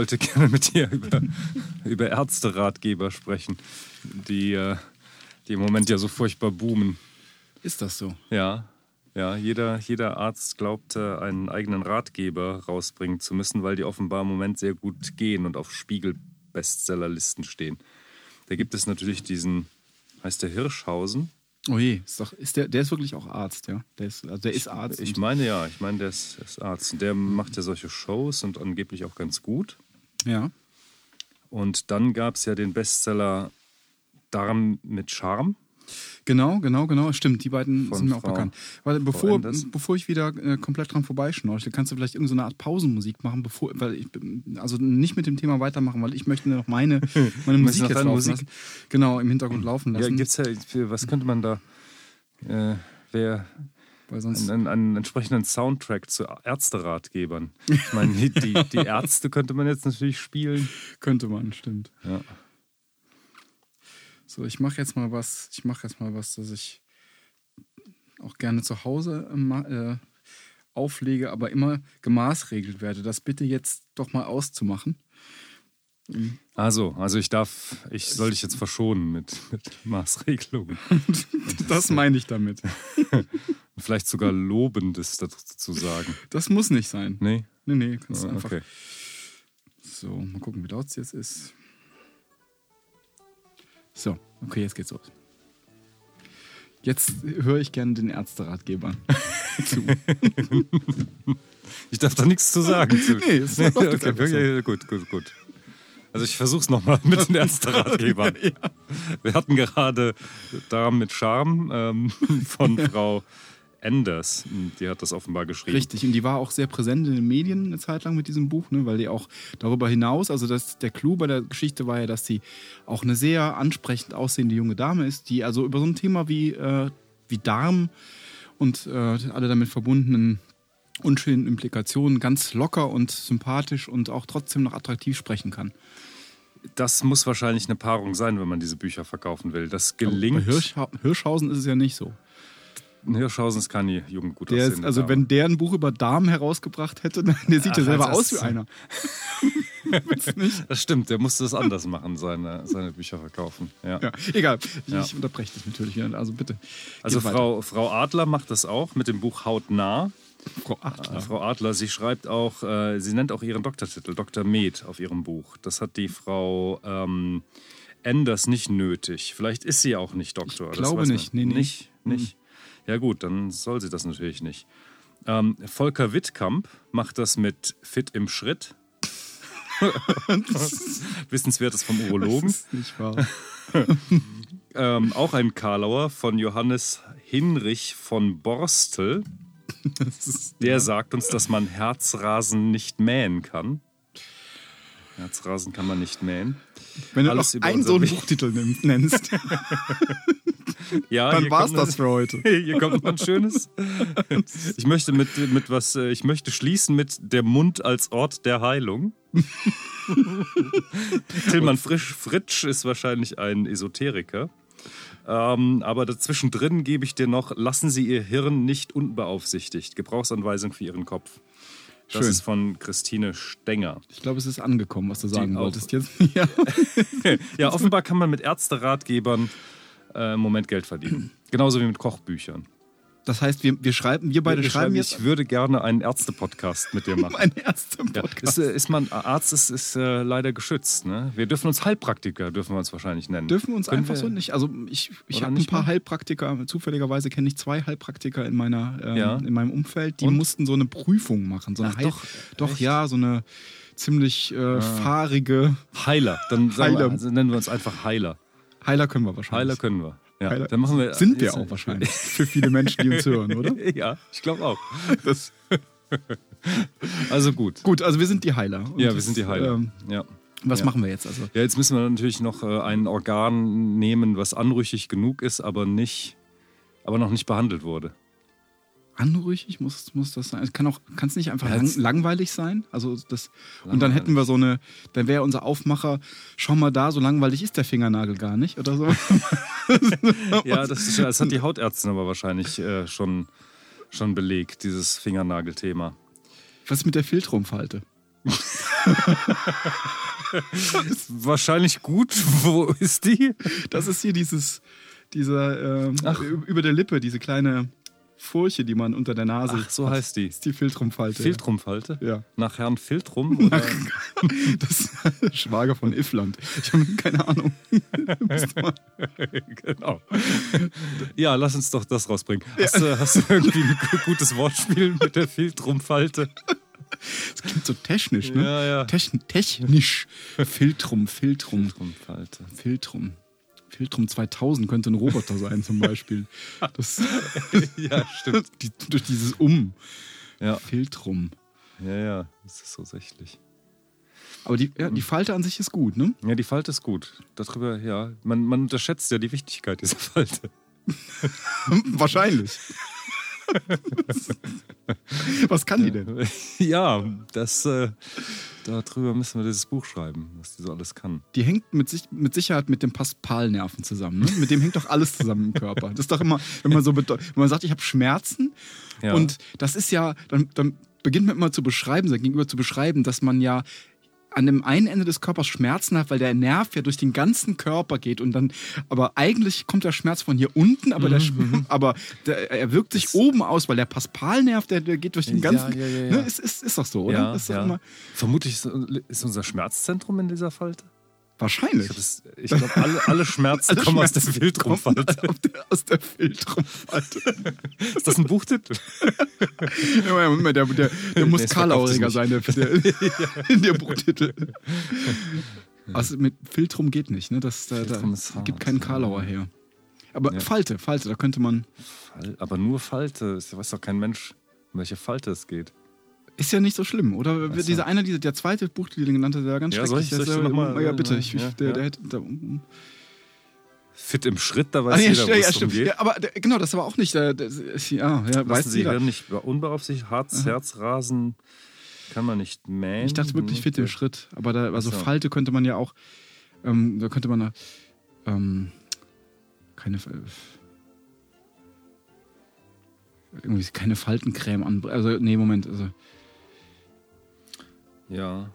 Ich wollte gerne mit dir über, über Ärzteratgeber sprechen, die, äh, die im Moment ja so furchtbar boomen. Ist das so? Ja, ja, jeder, jeder Arzt glaubt, äh, einen eigenen Ratgeber rausbringen zu müssen, weil die offenbar im Moment sehr gut gehen und auf Spiegel-Bestsellerlisten stehen. Da gibt es natürlich diesen, heißt der Hirschhausen? Oh je, ist, doch, ist der, der ist wirklich auch Arzt, ja? Der ist, also der ist Arzt. Ich meine ja, ich meine, der ist, ist Arzt. Der macht ja solche Shows und angeblich auch ganz gut. Ja. Und dann gab es ja den Bestseller Darm mit Charme. Genau, genau, genau. Stimmt, die beiden Von sind mir auch Frau- bekannt. Warte, bevor, bevor ich wieder äh, komplett dran vorbeischnorche, kannst du vielleicht irgendeine Art Pausenmusik machen, bevor, weil ich also nicht mit dem Thema weitermachen, weil ich möchte noch meine, meine Musik jetzt laufen Musik? lassen. Genau, im Hintergrund laufen Ja, lassen. gibt's ja, was könnte man da, äh, wer, weil einen, einen entsprechenden Soundtrack zu Ärzteratgebern. Ich meine, die, die, Ärzte könnte man jetzt natürlich spielen. könnte man, stimmt. Ja. So, ich mache jetzt mal was, ich mache jetzt mal was, das ich auch gerne zu Hause äh, äh, auflege, aber immer gemaßregelt werde. Das bitte jetzt doch mal auszumachen. Also, also ich darf, ich soll dich jetzt verschonen mit, mit Maßregelungen. Das meine ich damit. Vielleicht sogar Lobendes dazu sagen. Das muss nicht sein. Nee? Nee, nee, kannst du Ah, einfach. Okay. So, mal gucken, wie laut es jetzt ist. So, okay, jetzt geht's los. Jetzt höre ich gerne den Ärzteratgebern zu. Ich darf da nichts zu sagen. Zu. Nee, es läuft jetzt okay, so. okay, gut, gut, gut. Also ich versuch's nochmal mit den Ärzteratgebern. Wir hatten gerade Darm mit Charme ähm, von Frau Enders. Die hat das offenbar geschrieben. Richtig, und die war auch sehr präsent in den Medien eine Zeit lang mit diesem Buch, ne, weil die auch darüber hinaus, also das, der Clou bei der Geschichte war ja, dass sie auch eine sehr ansprechend aussehende junge Dame ist, die also über so ein Thema wie, äh, wie Darm und äh, alle damit verbundenen unschönen Implikationen ganz locker und sympathisch und auch trotzdem noch attraktiv sprechen kann. Das muss wahrscheinlich eine Paarung sein, wenn man diese Bücher verkaufen will. Das Bei gelingt. Hirschha Hirschhausen ist es ja nicht so. Hirschhausen ist keine jugend gut Der ist, also Dame. wenn der ein Buch über Darm herausgebracht hätte, der sieht ja selber aus wie einer. Das stimmt, der musste das anders machen, seine, seine Bücher verkaufen. Ja. Ja, egal. Ich, Ja. ich unterbreche das natürlich. Also bitte. Also weiter. Frau, Frau Adler macht das auch mit dem Buch Hautnah. Frau Adler. Äh, Frau Adler, sie schreibt auch, äh, sie nennt auch ihren Doktortitel, Dr. Med, auf ihrem Buch. Das hat die Frau ähm, Enders nicht nötig. Vielleicht ist sie auch nicht Doktor. Ich glaube nicht. Nee, nee. Nicht, nicht. Ja gut, dann soll sie das natürlich nicht. Ähm, Volker Wittkamp macht das mit Fit im Schritt. Wissenswertes vom Urologen. Das ist nicht wahr. Ähm, auch ein Karlauer von Johannes Hinrich von Borstel. Der sagt uns, dass man Herzrasen nicht mähen kann. Herzrasen kann man nicht mähen. wenn du alles noch über einen so einen. Buchtitel nennst, Ja, dann war's kommt das für heute. Hier kommt noch ein schönes. Ich möchte mit, mit was, ich möchte schließen mit der Mund als Ort der Heilung. Tillmann Frisch, Fritsch ist wahrscheinlich ein Esoteriker. Ähm, aber dazwischendrin gebe ich dir noch, lassen Sie Ihr Hirn nicht unbeaufsichtigt. Gebrauchsanweisung für Ihren Kopf. Das Schön. ist von Christine Stenger. Ich glaube, es ist angekommen, was du sagen auch. wolltest jetzt. Ja. Ja, offenbar kann man mit Ärzteratgebern äh, im Moment Geld verdienen. Genauso wie mit Kochbüchern. Das heißt, wir, wir schreiben, wir beide Wir schreiben jetzt ich würde gerne einen Ärzte-Podcast mit dir machen. ein erster Ja, ist, äh, ist man, Arzt ist, ist äh, leider geschützt. Ne? Wir dürfen uns Heilpraktiker, dürfen wir uns wahrscheinlich nennen. Dürfen wir uns Können einfach wir- so nicht. Also ich, ich habe ein paar mal? Heilpraktiker, zufälligerweise kenne ich zwei Heilpraktiker in meiner ähm, Ja. in meinem Umfeld, die Und? mussten so eine Prüfung machen. So eine Ach, Heil- doch, doch echt? ja, so eine ziemlich äh, fahrige Heiler. Dann sagen wir, Heiler. also nennen wir uns einfach Heiler. Heiler können wir wahrscheinlich. Heiler können wir. Ja, Heiler. Dann machen wir, Sind wir auch wahrscheinlich. Für viele Menschen, die uns hören, oder? Ja, ich glaube auch. Das, Also gut. gut, also wir sind die Heiler. Und Ja, wir sind die Heiler. Ähm, ja. was Ja. machen wir jetzt also? ja, jetzt müssen wir natürlich noch äh, ein Organ nehmen, was anrüchig genug ist, aber nicht, aber noch nicht behandelt wurde. Anrüchig muss, muss das sein? Es kann auch, kann es nicht einfach lang, langweilig sein? Also das, und dann Langweilig. hätten wir so eine, dann wäre unser Aufmacher, schau mal da, so langweilig ist der Fingernagel gar nicht oder so. Ja, das, ist, das hat die Hautärztin aber wahrscheinlich äh, schon, schon belegt, dieses Fingernagelthema. Was ist mit der Filtrumfalte? Wahrscheinlich gut. Wo ist die? Das ist hier dieses, dieser, ähm, über der Lippe, diese kleine Furche, die man unter der Nase Ach, so heißt die. Das ist die Filtrumfalte. Filtrumfalte? Ja. Nach Herrn Filtrum? Oder? das ist Schwager von Ifland. Ich habe keine Ahnung. genau. Ja, lass uns doch das rausbringen. Hast, ja. du, hast du irgendwie ein gutes Wortspiel mit der Filtrumfalte? Das klingt so technisch, ne? Ja, ja. Techn technisch. Filtrum, Filtrum. Filtrumfalte. Filtrum. Filtrum 2000 könnte ein Roboter sein, zum Beispiel. Das, ja, stimmt. Die, durch dieses Um. Ja. Filtrum. Ja, ja, das ist so sächlich. Aber die, ja, die Falte an sich ist gut, ne? Ja, die Falte ist gut. Darüber, ja, man, man unterschätzt ja die Wichtigkeit dieser Falte. Wahrscheinlich. Was kann die denn? Ja, das, äh, darüber müssen wir dieses Buch schreiben, was die so alles kann. Die hängt mit, sich, mit Sicherheit mit dem Paspalnerven zusammen. Ne? Mit dem hängt doch alles zusammen im Körper. Das ist doch immer, wenn man so wenn man sagt, ich habe Schmerzen Ja. und das ist ja, dann, dann beginnt man immer zu beschreiben, sein Gegenüber zu beschreiben, dass man ja an dem einen Ende des Körpers Schmerzen hat, weil der Nerv ja durch den ganzen Körper geht und dann, aber eigentlich kommt der Schmerz von hier unten, aber, der, Sch- aber der, er wirkt sich oben aus, weil der Paspalnerv, der, der geht durch den ganzen, ja, ja, ja. Ne, ist, ist, ist doch so, oder? Ja, Das ist ja. Vermutlich ist unser Schmerzzentrum in dieser Falte. Wahrscheinlich. Das, ich glaube, alle, alle Schmerzen Alle kommen aus der Schmerzen aus der- Aus der Filtrumfalte. Ist das ein Buchtitel? Ja, Moment, der, der, der muss Nee, Karlauriger sein, der, der, in der Buchtitel. Also mit Filtrum geht nicht, ne? Das, da, da gibt keinen Karlauer her. Aber Ja. Falte, Falte, da könnte man. Fall, aber nur Falte. Es weiß doch kein Mensch, um welche Falte es geht. Ist ja nicht so schlimm, oder? Ach so. Dieser eine, dieser, der zweite Buchtitel, den genannt hat, der war ganz Ja, soll schrecklich. ich- soll ich ja- noch mal- ja, bitte. Ich, ich, Ja, der, ja. der hätte. Der, Fit im Schritt, da ah, weiß ja, jeder, ja, drum stimmt. Ja, aber genau, das war auch nicht. Der, der, ja, ja, weiß Sie. Hirn nicht unbeaufsichtigt, Herz, Herzrasen kann man nicht mähen. Ich dachte wirklich fit im Schritt, aber da, also so. Falte könnte man ja auch, ähm, da könnte man, ähm, keine, äh, irgendwie keine Faltencreme an, also nee, Moment, also Ja.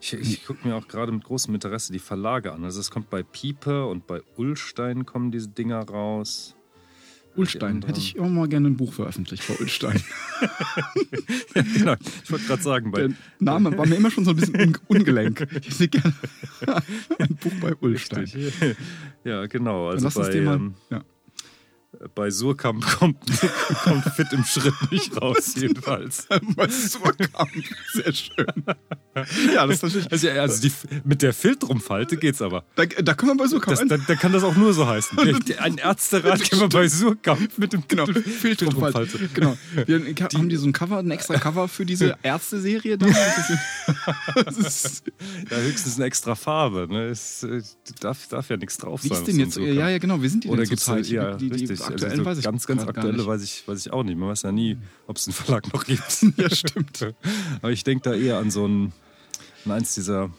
Ich, ich gucke mir auch gerade mit großem Interesse die Verlage an. Also es kommt bei Pieper und bei Ullstein kommen diese Dinger raus. Ulstein, hätte ich immer mal gerne ein Buch veröffentlicht bei Ulstein. genau, ich wollte gerade sagen, bei Der Name war mir immer schon so ein bisschen un ungelenk. Ich hätte gerne ein Buch bei Ulstein. Richtig. Ja, genau. Dann Also lass uns bei, den mal, ähm, ja. Bei Surkamp kommt, kommt Fit im Schritt nicht raus, jedenfalls. Bei Surkamp, sehr schön. Ja, das ist natürlich, Also, also die, mit der Filtrumfalte geht's aber. da, da können wir bei Surkamp Das, da, da kann das auch nur so heißen. Der, der, ein Ärzteratgeber bei Surkamp mit dem Genau, Filtrumfalte. Genau. Wir haben die so ein Cover, ein extra Cover für diese Ärzte-Serie da. Das ist, Ja, höchstens eine extra Farbe. Ne? Es äh, darf, darf ja nichts drauf wie sein. ist denn jetzt? Ja, ja, genau. Wie sind die Oder denn gibt es zurzeit? ja, die, die, die richtig. Aktuellen also so weiß ich ganz, ganz aktuelle weiß ich, weiß ich auch nicht. Man weiß ja nie, ob es den Verlag noch gibt. Ja, stimmt. Aber ich denke da eher an so ein, an eins dieser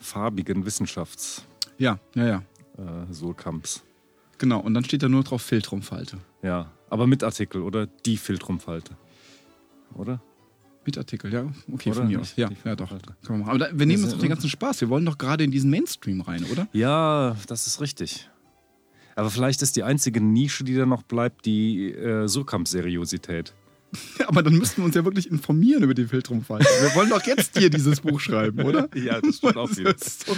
farbigen Wissenschafts Ja, ja, ja. äh, Surkamps. Genau. Und dann steht da nur drauf Filtrumfalte. Ja, aber mit Artikel oder die Filtrumfalte. Oder? Mit Artikel, ja. Okay, Oder von mir aus. Ja, ja, doch. Aber da, wir nehmen uns doch den ganzen Spaß. Wir wollen doch gerade in diesen Mainstream rein, oder? Ja, das ist richtig. Aber vielleicht ist die einzige Nische, die da noch bleibt, die äh, Surkamp-Seriosität. Aber dann müssten wir uns ja wirklich informieren über die Filtrumfalte. Wir wollen doch jetzt hier dieses Buch schreiben, oder? Ja, das stimmt auch wieder. So,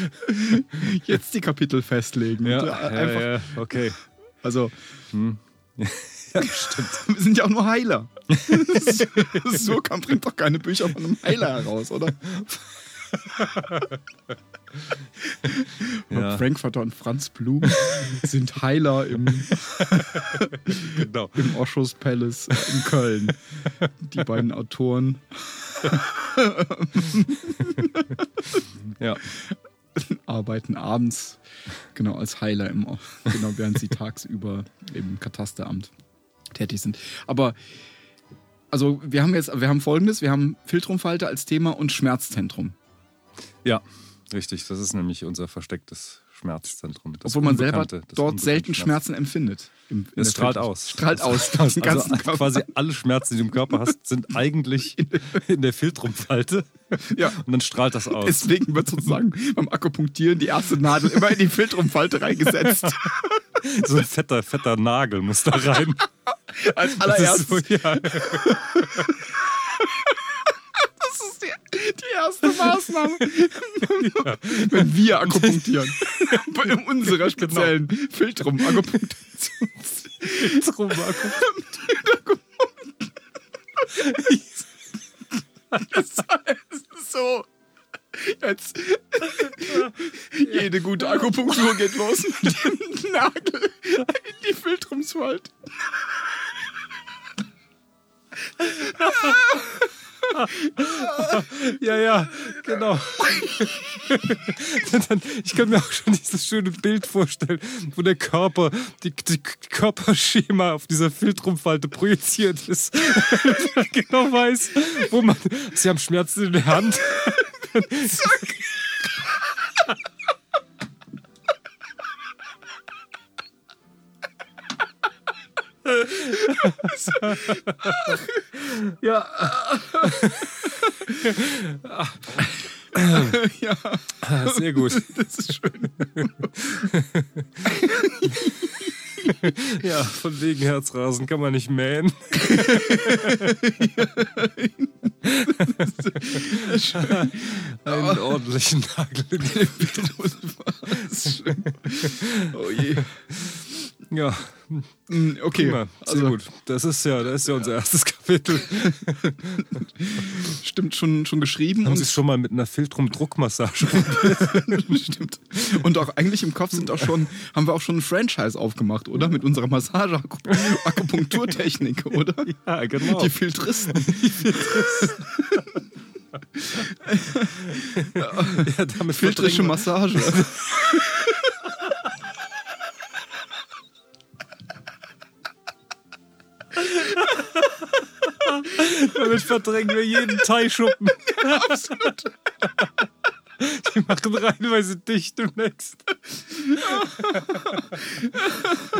Jetzt die Kapitel festlegen. Ja, äh, ja, einfach, ja, okay. Also, Ja, stimmt. wir sind ja auch nur Heiler. Surkamp bringt doch keine Bücher von einem Heiler heraus, oder? Ja. Frankfurter und Franz Blum sind Heiler im, Genau. im Oshos Palace in Köln. Die beiden Autoren Ja. arbeiten abends genau als Heiler im genau während sie tagsüber im Katasteramt tätig sind. Aber also wir haben jetzt wir haben folgendes, wir haben Filtrumfalte als Thema und Schmerzzentrum. Ja, richtig. Das ist nämlich unser verstecktes Schmerzzentrum. Das Obwohl man selber dort selten Schmerzen empfindet. Im, Es strahlt Filter- aus. Strahlt aus. Also, Den ganzen Körper. quasi alle Schmerzen, die du im Körper hast, sind eigentlich in der Filtrumfalte. Ja. Und dann strahlt das aus. Deswegen wird sozusagen beim Akupunktieren die erste Nadel immer in die Filtrumfalte reingesetzt. So ein fetter, fetter Nagel muss da rein. Als allererstes. so, ja. Das ist die, die erste Maßnahme. Wenn wir akupunktieren. Bei unserer speziellen Filtrum-Akupunktion. Filtrum Das ist so. Jetzt. Jede gute Akupunktur geht los mit dem Nagel Ja, genau. Ich kann mir auch schon dieses schöne Bild vorstellen, wo der Körper, die, die Körperschema auf dieser Filtrumfalte projiziert ist. Genau weiß, wo man. Sie haben Schmerzen in der Hand. Ja. Ja, Ah, Sehr gut. das ist schön. Ja, von wegen Herzrasen kann man nicht mähen. Einen ordentlichen Nagel in ist schön. Oh je. Ja, Mm, Okay, prima. Sehr also gut. Das ist ja, das ist ja unser erstes Kapitel. stimmt schon, schon geschrieben Haben und Sie es schon mal mit einer Filtrum-Druckmassage? Stimmt. Und auch eigentlich im Kopf sind auch schon, haben wir auch schon ein Franchise aufgemacht, oder? Mit unserer Massage-Akupunkturtechnik, oder? ja, genau. Die Filtristen. ja, damit Filtrische Massage. Damit verdrängen wir jeden Teilschuppen. Absolut. Die machen reinweise dicht demnächst.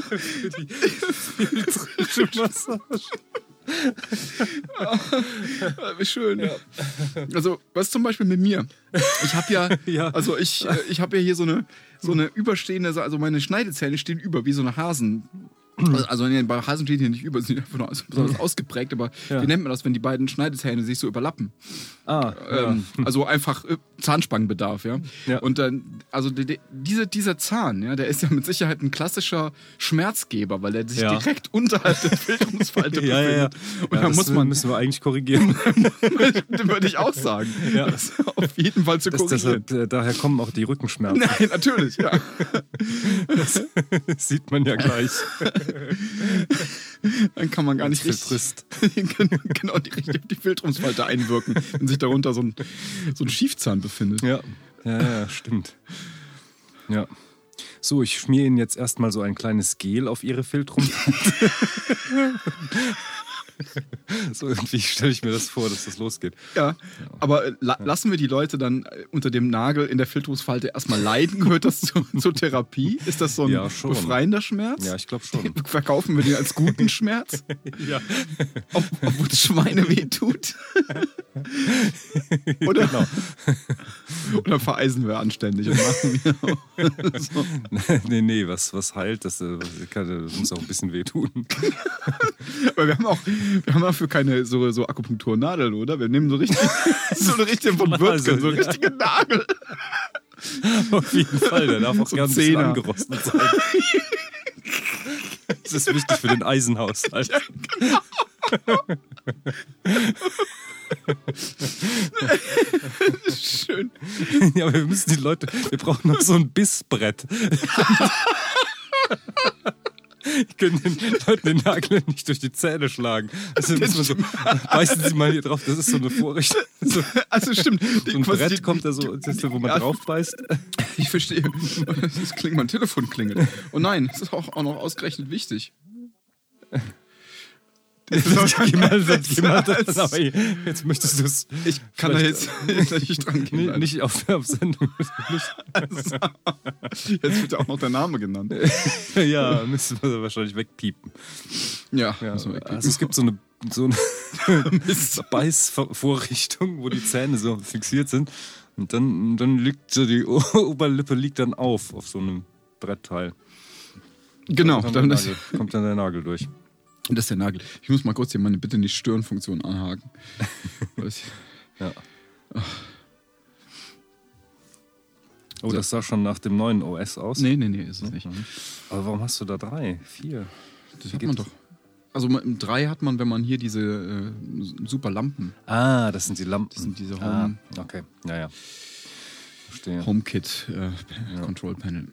Für die filtrische Massage. Wie schön. Also, was zum Beispiel mit mir? Ich habe ja, Ja. also ich, äh, ich habe ja hier so eine, so eine überstehende, also meine Schneidezähne stehen über, wie so eine Hasen. Also nee, bei Hasen stehen die nicht über, sie sind einfach nur besonders ausgeprägt, aber Ja. wie nennt man das, wenn die beiden Schneidezähne sich so überlappen? Ah, Ähm, also einfach äh, Zahnspangenbedarf, ja. Ja. Und dann, also die, die, diese, dieser Zahn, ja, der ist ja mit Sicherheit ein klassischer Schmerzgeber, weil er sich direkt unterhalb der Filterungsfalte ja, ja, ja. befindet. Und da das muss man, müssen wir eigentlich korrigieren. würde ich auch sagen, Ja. das auf jeden Fall zu Das, korrigieren. deshalb, äh, daher kommen auch die Rückenschmerzen. Nein, natürlich, ja. Das sieht man ja gleich. Dann kann man gar nicht richtig, Filtrist. genau die, richtig die Filterungsfalte einwirken, wenn sich darunter so ein, so ein Schiefzahn befindet. Ja, ja, ja, stimmt. Ja. So, ich schmier Ihnen jetzt erstmal so ein kleines Gel auf Ihre Filtrum. so irgendwie stelle ich mir das vor, dass das losgeht. Ja, aber äh, la lassen wir die Leute dann äh, unter dem Nagel in der Filterungsfalte erstmal leiden? Gehört das zu, zur Therapie? Ist das so ein Ja, befreiender Schmerz? Ja, ich glaube schon. Verkaufen wir den als guten Schmerz? Ja, Ob, obwohl das Schweine weh tut? Oder, genau. oder vereisen wir anständig und machen wir so. nee, nee, was, was heilt, das, äh, das muss auch ein bisschen wehtun. Aber wir haben auch, wir haben dafür keine so, so Akupunkturnadeln, oder? Wir nehmen so richtig, so eine richtige von Würzgen, so eine ja. richtige Nagel. Auf jeden Fall, der darf auch So ganz ein angerostet sein. Das ist wichtig für den Eisenhaushalt. Schön. Ja, aber wir müssen die Leute, wir brauchen noch so ein Bissbrett. Ich können den Leuten den Nagel nicht durch die Zähne schlagen. Also muss man so, beißen Sie mal hier drauf, das ist so eine Vorrichtung. So, Also stimmt. so ein Brett die- kommt da so, ist, wo man Ja. drauf beißt. Ich verstehe. Das klingt, mein Telefon klingelt. Oh nein, das ist auch, auch noch ausgerechnet wichtig. Mal das, aber jetzt möchtest du es. Ich kann da jetzt, jetzt nicht dran gehen. Nee, nicht auf, auf Sendung. Also, jetzt wird ja auch noch der Name genannt. ja, müssen wir wahrscheinlich wegpiepen. Ja, Ja, wegpiepen. also es gibt so eine, so eine Beißvorrichtung, wo die Zähne so fixiert sind. Und dann, dann liegt so die Oberlippe liegt dann auf, auf so einem Brettteil. genau, Kommt dann Nagel, kommt dann der Nagel durch. Das ist der Nagel. Ich muss mal kurz hier meine Bitte nicht Stören-Funktion anhaken. Ja. Oh, das sah schon nach dem neuen OS aus. nee, nee, nee, ist es nicht. Aber warum hast du da drei? Vier? Das hat man doch. Also 3 hat man, wenn man hier diese äh, super Lampen, Ah, das sind die Lampen. das sind diese ah, Home, okay. Ja, ja. Verstehe. HomeKit äh, Control Panel.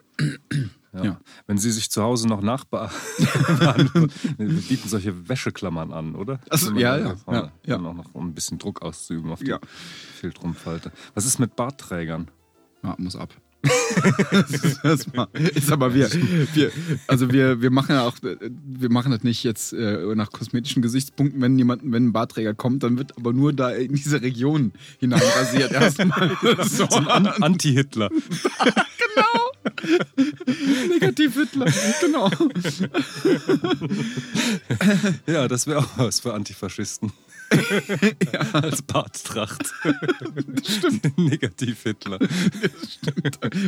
Ja. Ja. Wenn Sie sich zu Hause noch nachbar wir bieten solche Wäscheklammern an, oder? Ach so, Wenn man ja, ja, ja, ja. auch noch, um ein bisschen Druck auszuüben auf die Ja. Filtrumpfalte. Was ist mit Bartträgern? Ja, muss ab. ist aber wir, wir, also wir, wir machen ja auch, wir machen das nicht jetzt äh, nach kosmetischen Gesichtspunkten, wenn jemand, wenn ein Bartträger kommt, dann wird aber nur da in diese Region hinein rasiert erstmal. so, An Anti-Hitler. negativ Hitler, genau. Ja, das wäre auch was für Antifaschisten. Als Barttracht. Stimmt. Negativ-Hitler.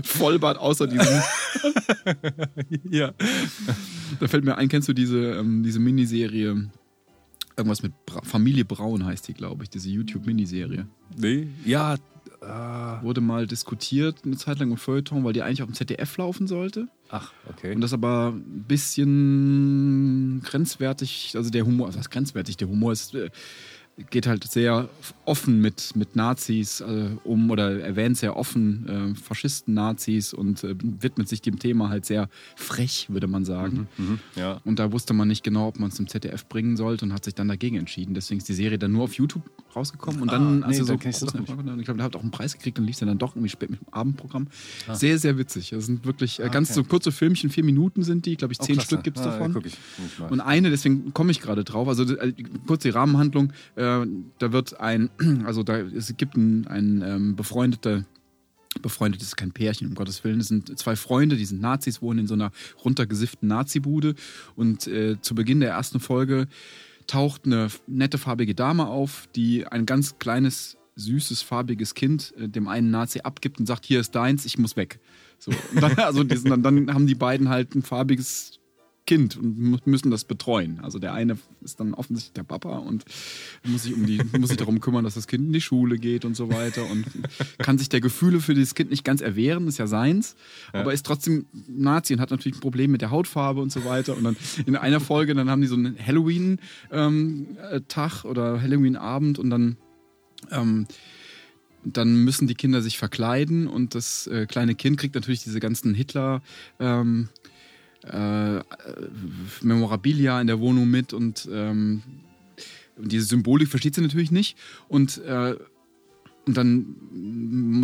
Vollbart außer diesem. Ja. Da fällt mir ein, kennst du diese, ähm, diese Miniserie? Irgendwas mit Bra Familie Braun heißt die, glaube ich, diese YouTube-Miniserie. Nee? Ja. Ah, Wurde mal diskutiert eine Zeit lang im Feuilleton, weil die eigentlich auf dem ZDF laufen sollte. ach, okay. Und das aber ein bisschen grenzwertig, also der Humor, was heißt grenzwertig? Der Humor ist, äh, geht halt sehr offen mit, mit Nazis äh, um oder erwähnt sehr offen äh, Faschisten, Nazis und äh, widmet sich dem Thema halt sehr frech, würde man sagen. Mhm, ja. Und da wusste man nicht genau, ob man es zum ZDF bringen sollte und hat sich dann dagegen entschieden. Deswegen ist die Serie dann nur auf YouTube rausgekommen. Und dann, Ah, nee, sie so dann. Erfolg hatten, ich glaube, der hat auch einen Preis gekriegt und lief dann, dann doch irgendwie spät mit dem Abendprogramm. Sehr, sehr witzig. Das sind wirklich äh, ganz Ah. okay. so kurze Filmchen, vier Minuten sind die. Ich glaube, ich Oh, zehn klasse. Stück gibt es Ah, davon. Ich. Ich mal. Und eine, deswegen komme ich gerade drauf, also äh, kurz die Rahmenhandlung, äh, da wird ein, also da es gibt ein, ein ähm, befreundeter, befreundet ist kein Pärchen, um Gottes Willen, es sind zwei Freunde, die sind Nazis, wohnen in so einer runtergesifften Nazi-Bude. Und äh, zu Beginn der ersten Folge taucht eine nette farbige Dame auf, die ein ganz kleines, süßes, farbiges Kind äh, dem einen Nazi abgibt und sagt, hier ist deins, ich muss weg. So, dann, also die dann, dann haben die beiden halt ein farbiges Kind und müssen das betreuen. Also der eine ist dann offensichtlich der Papa und muss sich, um die, muss sich darum kümmern, dass das Kind in die Schule geht und so weiter und kann sich der Gefühle für dieses Kind nicht ganz erwehren, ist ja seins, aber ist trotzdem Nazi und hat natürlich ein Problem mit der Hautfarbe und so weiter. Und dann in einer Folge, dann haben die so einen Halloween-Tag oder Halloween-Abend und dann ähm, dann müssen die Kinder sich verkleiden und das äh, kleine Kind kriegt natürlich diese ganzen Hitler ähm, äh, Memorabilia in der Wohnung mit und ähm, diese Symbolik versteht sie natürlich nicht. Und äh, und dann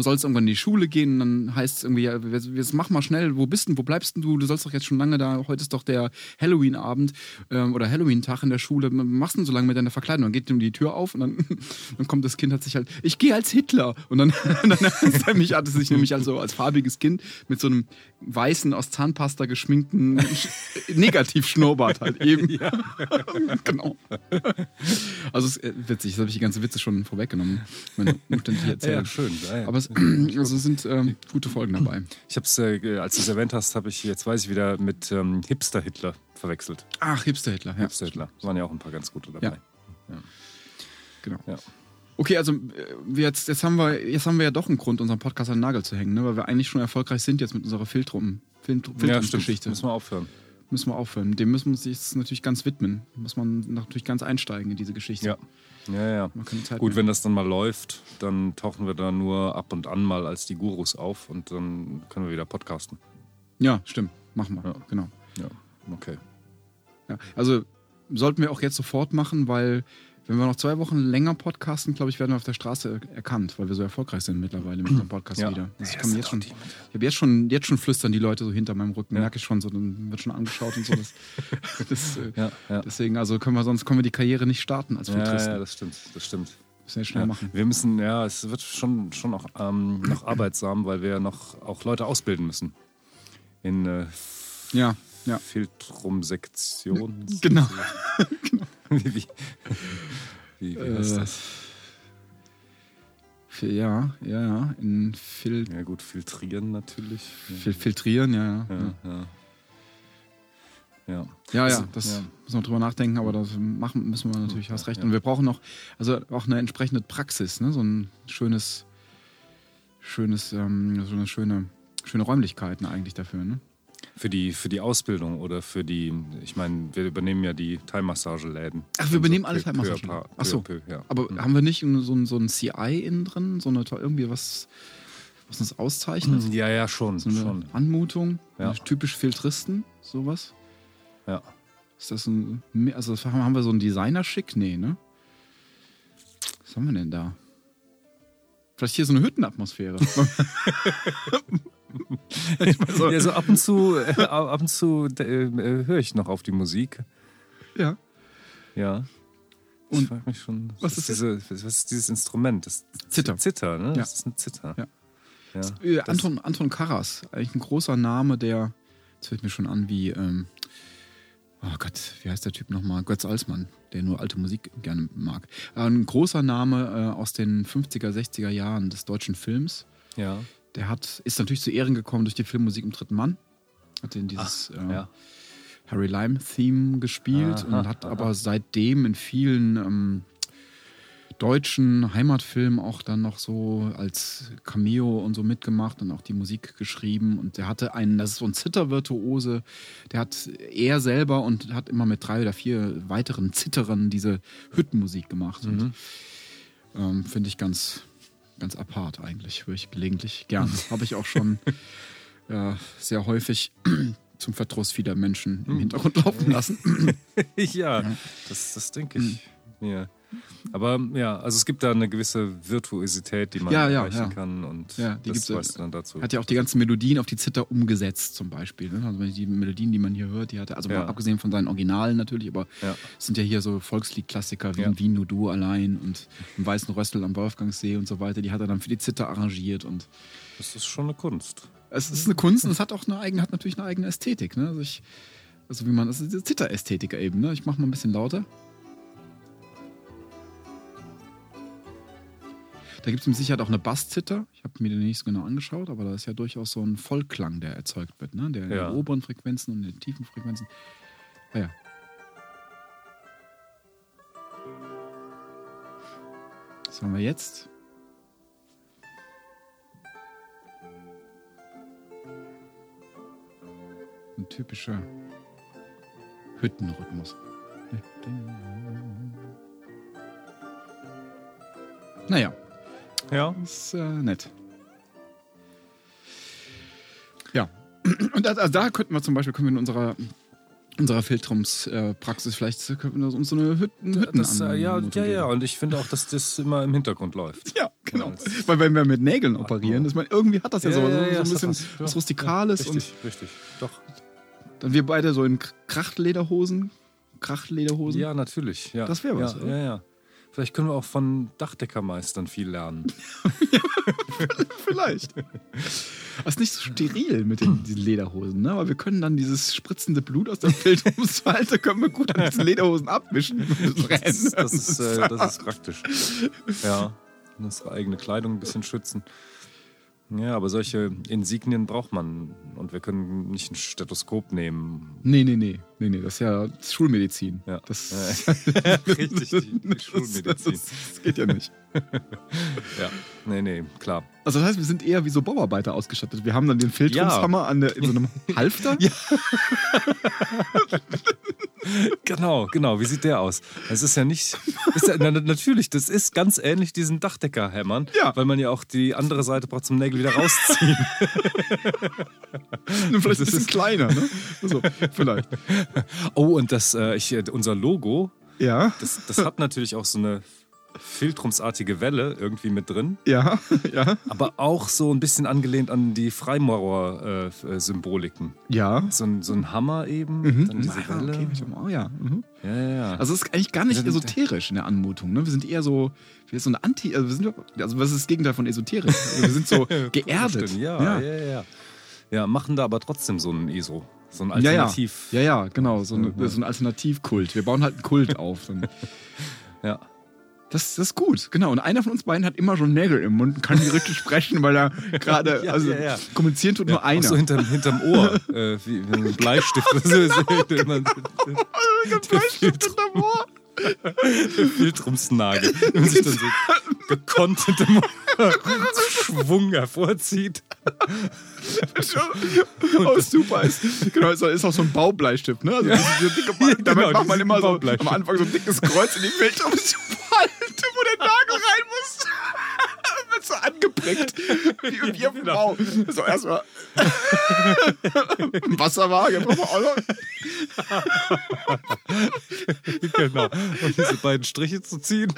soll es irgendwann in die Schule gehen und dann heißt es irgendwie, ja, jetzt mach mal schnell, wo bist denn, wo bleibst denn du? Du sollst doch jetzt schon lange da, heute ist doch der Halloween-Abend ähm, oder Halloween-Tag in der Schule, was machst du denn so lange mit deiner Verkleidung? Dann geht ihm die Tür auf und dann, dann kommt das Kind, hat sich halt, ich gehe als Hitler und dann, dann hat er mich, hatte sich nämlich also als farbiges Kind mit so einem weißen, aus Zahnpasta geschminkten Negativ-Schnurrbart halt eben. genau. Also es ist äh, witzig, das habe ich die ganze Witze schon vorweggenommen. Meine umständliche Erzählung. Ja, schön. Ja, ja. Aber es also sind ähm, gute Folgen dabei. Ich habe es, äh, als du es erwähnt hast, habe ich jetzt weiß ich wieder mit ähm, Hipster-Hitler verwechselt. Ach, Hipster-Hitler, ja. Hipster-Hitler. Waren ja auch ein paar ganz gute dabei. Genau. Ja. Okay, also äh, jetzt, jetzt, haben wir, jetzt haben wir ja doch einen Grund, unseren Podcast an den Nagel zu hängen, ne? weil wir eigentlich schon erfolgreich sind jetzt mit unserer Filtrum, stimmt. Filtrumsgeschichte. Müssen wir aufhören. müssen wir aufhören. Dem müssen wir uns jetzt natürlich ganz widmen. Muss man natürlich ganz einsteigen in diese Geschichte. Ja. Ja, ja. Zeit Gut, wenn das dann mal läuft, dann tauchen wir da nur ab und an mal als die Gurus auf und dann können wir wieder podcasten. Ja, stimmt. Machen wir. Ja. Genau. Ja, okay. Ja. Also sollten wir auch jetzt sofort machen, weil Wenn wir noch zwei Wochen länger podcasten, glaube ich, werden wir auf der Straße erkannt, weil wir so erfolgreich sind mittlerweile mit dem Podcast Ja. wieder. Also ich Ja, kann jetzt schon, ich habe jetzt schon, jetzt schon flüstern die Leute so hinter meinem Rücken, merke ich schon so, dann wird schon angeschaut und so. Das, das, äh, Ja, ja. Deswegen, also können wir sonst können wir die Karriere nicht starten als Ja, Filtristen. ja, das stimmt, das stimmt. Müssen wir schnell Ja. machen. Wir müssen, ja, es wird schon, schon auch ähm, noch arbeitsam, weil wir noch auch Leute ausbilden müssen. In äh, Ja, ja. Filtrumsektion. Genau. wie, wie, wie, wie heißt Äh, das? Ja, ja, ja. In Fil Ja gut, filtrieren natürlich. Fil Filtrieren, ja, ja. Ja, ja. ja. Ja, Also, das ja. müssen wir drüber nachdenken, aber das machen müssen wir natürlich, hast recht. Und wir brauchen noch, also auch eine entsprechende Praxis, ne? so ein schönes, schönes, ähm, so eine schöne, schöne Räumlichkeiten eigentlich dafür. Ne? Für die, für die Ausbildung oder für die, ich meine, wir übernehmen ja die Thai-Massageläden. Ach, wir übernehmen alle Thai-Massagen. Ach so. peu à peu, ja. Aber Mhm. haben wir nicht so ein, so ein CI innen drin, so eine to- irgendwie was, was uns auszeichnet? Ja, ja, schon. So eine schon. Anmutung, Ja. typisch Filtristen, sowas. Ja. Ist das ein, also haben wir so einen Designer-Schick? Nee, ne? Was haben wir denn da? Vielleicht hier so eine Hüttenatmosphäre. ich so, Ja, so ab und zu, äh, ab und zu äh, äh, höre ich noch auf die Musik. ja. Ja. Ich Und frage mich schon, was ist diese, was ist dieses Instrument? Das Zither. Zither, ne? Ja. Das ist ein Zither. Ja. Ja. Äh, Das- Anton, Anton Karas, eigentlich ein großer Name, der, jetzt fällt mir schon an, wie, ähm, oh Gott, wie heißt der Typ nochmal? Götz Alsmann, der nur alte Musik gerne mag. Äh, Ein großer Name äh, aus den 50er, 60er Jahren des deutschen Films. ja. Der hat, ist natürlich zu Ehren gekommen durch die Filmmusik im dritten Mann. Hat den dieses äh, ja. Harry Lime-Theme gespielt Aha, und hat aha. aber seitdem in vielen ähm, deutschen Heimatfilmen auch dann noch so als Cameo und so mitgemacht und auch die Musik geschrieben. Und der hatte einen, das ist so ein Zittervirtuose, der hat er selber und hat immer mit drei oder vier weiteren Zitterern diese Hüttenmusik gemacht. Mhm. ähm, finde ich ganz, ganz apart eigentlich. Höre ich gelegentlich gern. Habe ich auch schon äh, sehr häufig zum Verdruss vieler Menschen Hm. im Hintergrund laufen lassen. ja, das, das denke ich Mhm. Aber ja, also es gibt da eine gewisse Virtuosität, die man Ja, ja, erreichen ja. kann und Ja, die das gibt's, dann dazu. Hat ja auch die ganzen Melodien auf die Zither umgesetzt, zum Beispiel. Ne? Also die Melodien, die man hier hört, die hat er, also Ja. abgesehen von seinen Originalen natürlich, aber es sind ja hier so Volksliedklassiker wie Ja. Wien nur du allein und im Weißen Rössel am Wolfgangsee und so weiter. Die hat er dann für die Zither arrangiert und Das ist schon eine Kunst. es ist eine Kunst und es hat auch eine eigene, hat natürlich eine eigene Ästhetik. Ne? Also, ich, also wie man, das ist diese Zitterästhetik eben. Ne? Ich mache mal ein bisschen lauter. Da gibt es mit Sicherheit auch eine Basszither. Ich habe mir den nicht so genau angeschaut, aber da ist ja durchaus so ein Vollklang, der erzeugt wird. Ne? Der in Ja. den oberen Frequenzen und in den tiefen Frequenzen. Ah ja. Was haben wir jetzt? Ein typischer Hüttenrhythmus. Naja, Ja, ist äh, nett. Ja. Und da, also da könnten wir zum Beispiel können wir in unserer, unserer Filtrumspraxis vielleicht könnten wir uns so eine Hütten, Hütten das, äh, ja, ja, ja. Und ich finde auch, dass das immer im Hintergrund läuft. Ja, genau. das- Weil wenn wir mit Nägeln operieren, ist man, irgendwie hat das ja, so, so, so ein ist doch bisschen was. Ja, Rustikales. Ja, richtig, richtig. Doch. und dann wir beide so in Krachtlederhosen. Krachtlederhosen. Ja, natürlich. Ja. Das wär was, ja? Ja, ja. Vielleicht können wir auch von Dachdeckermeistern viel lernen. Vielleicht. Das ist nicht so steril mit den, diesen Lederhosen, ne? Aber wir können dann dieses spritzende Blut aus der Filtrumsfalte können wir gut an diesen Lederhosen abwischen. Das, das, ist, äh, das ist praktisch. Ja, unsere eigene Kleidung ein bisschen schützen. Ja, aber solche Insignien braucht man. Und wir können nicht ein Stethoskop nehmen. Nee, nee, nee. Nee, nee, das ist ja das ist Schulmedizin. Ja. Das, Ja, richtig, die, die Schulmedizin. Das, das geht ja nicht. Ja, nee, nee, klar. Also das heißt, wir sind eher wie so Bauarbeiter ausgestattet. Wir haben dann den Filtrumshammer an der, in so einem Halfter. Ja. Genau, genau. Wie sieht der aus? Es ist ja nicht. Ist ja, na, natürlich, das ist ganz ähnlich diesen Dachdeckerhämmern, Ja. weil man ja auch die andere Seite braucht zum Nägel wieder rausziehen. Nur vielleicht ein bisschen kleiner, ne? So, vielleicht. Oh, und das, äh, ich, unser Logo Ja, Das, das hat natürlich auch so eine filtrumsartige Welle irgendwie mit drin, ja, ja. aber auch so ein bisschen angelehnt an die Freimaurer-Symboliken. Ja. so, ein, so ein Hammer eben, dann diese Ah, Welle. okay, oh ja. Mhm. Ja, ja, ja. Also es ist eigentlich gar nicht esoterisch in der Anmutung. Ne? Wir sind eher so, wir sind so eine Anti, also, wir sind, also was ist das Gegenteil von esoterisch? Also wir sind so geerdet. Ja, ja, ja, ja. Ja, machen da aber trotzdem so ein ESO. So ein Ja, ja. Alternativ. Ja, ja, genau. So, eine, so ein Alternativkult. Wir bauen halt einen Kult auf. Ja. Das, das ist gut, genau. Und einer von uns beiden hat immer schon Nägel im Mund und kann nicht richtig sprechen, weil er gerade, Ja, also ja, ja. kommunizieren tut nur Auch einer. so hinterm, hinterm Ohr. äh, wie, wie ein Bleistift. so, so, man, Bleistift hinterm Ohr. Filtrumsnagel. Wenn man sich dann so gekonnt hinterm Schwung hervorzieht. oh, super. Ist, genau, ist, ist auch so ein Baubleistift, ne? Also diese dicke damit genau, macht man immer so am Anfang so ein dickes Kreuz in die der Nagel rein muss. Angeprickt. Wie, dem Genau. Bau. So erstmal. Wasserwaage. Genau. Und diese beiden Striche zu ziehen.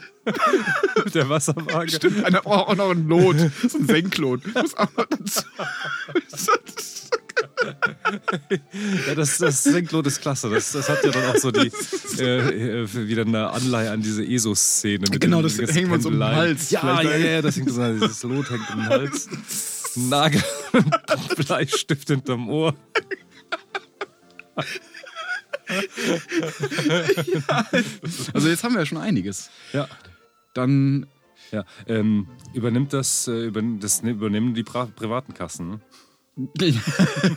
Mit der Wasserwaage. Stimmt, einer braucht auch noch ein Lot. So ein Senklot. Muss auch noch dazu. Ja, das, das Senklot ist klasse. Das, das hat ja dann auch so die äh, äh, wieder eine Anleihe an diese ESO-Szene. Genau, das wir uns um den. Hals. Ja, ja, ja, das hängt so. Dieses Lot hängt um den Hals. Nagel, Bleistift hinterm Ohr. Also jetzt haben wir ja schon einiges. Ja. Dann Ja, ähm, übernimmt das, äh, übern das ne- übernehmen die pra privaten Kassen. Ne?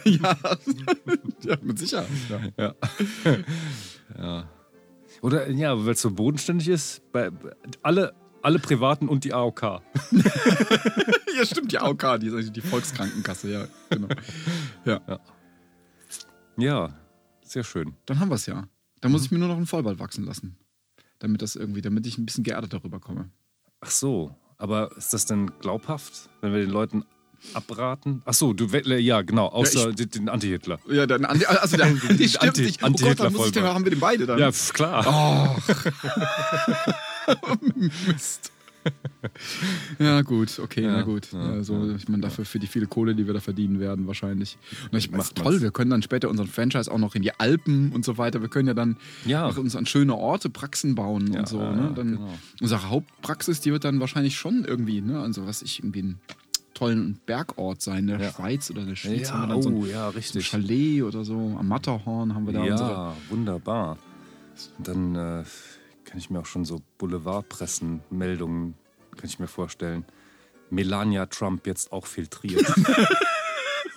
ja, ja, mit Sicherheit. Ja. Ja. ja. Oder ja, weil es so bodenständig ist, bei, alle, alle privaten und die AOK. ja, stimmt, die AOK, die, die Volkskrankenkasse, ja, genau. Ja, Ja, sehr schön. dann haben wir es ja. Dann muss ich mir nur noch einen Vollbart wachsen lassen. Damit das irgendwie, damit ich ein bisschen geerdet darüber komme. Ach so, aber ist das denn glaubhaft, wenn wir den Leuten abraten? Ach so, du ja genau, außer Ja, den, den Anti-Hitler. Ja, dann Anti, also der, die stimmt Anti- nicht. Oh Gott, dann muss ich den, haben wir den beide dann. Ja, klar. Mist. Ja, gut, okay, Ja, na gut. ja, also, ich meine, dafür für die viele Kohle, die wir da verdienen werden, wahrscheinlich. Und ich meine, toll, wir können dann später unseren Franchise auch noch in die Alpen und so weiter. Wir können ja dann Ja. uns an schöne Orte, Praxen bauen Ja, und so. ja, ne? ja, dann, genau. Unsere Hauptpraxis, die wird dann wahrscheinlich schon irgendwie, ne, also was ich irgendwie einen tollen Bergort sein, in der Ja. Schweiz oder der Schweiz Ja, haben wir dann so ein, oh, ja, so ein richtig. Chalet oder so. Am Matterhorn haben wir da. Ja, wunderbar. Und dann äh, kann ich mir auch schon so Boulevardpressen-Meldungen, kann ich mir vorstellen. Melania Trump jetzt auch filtriert.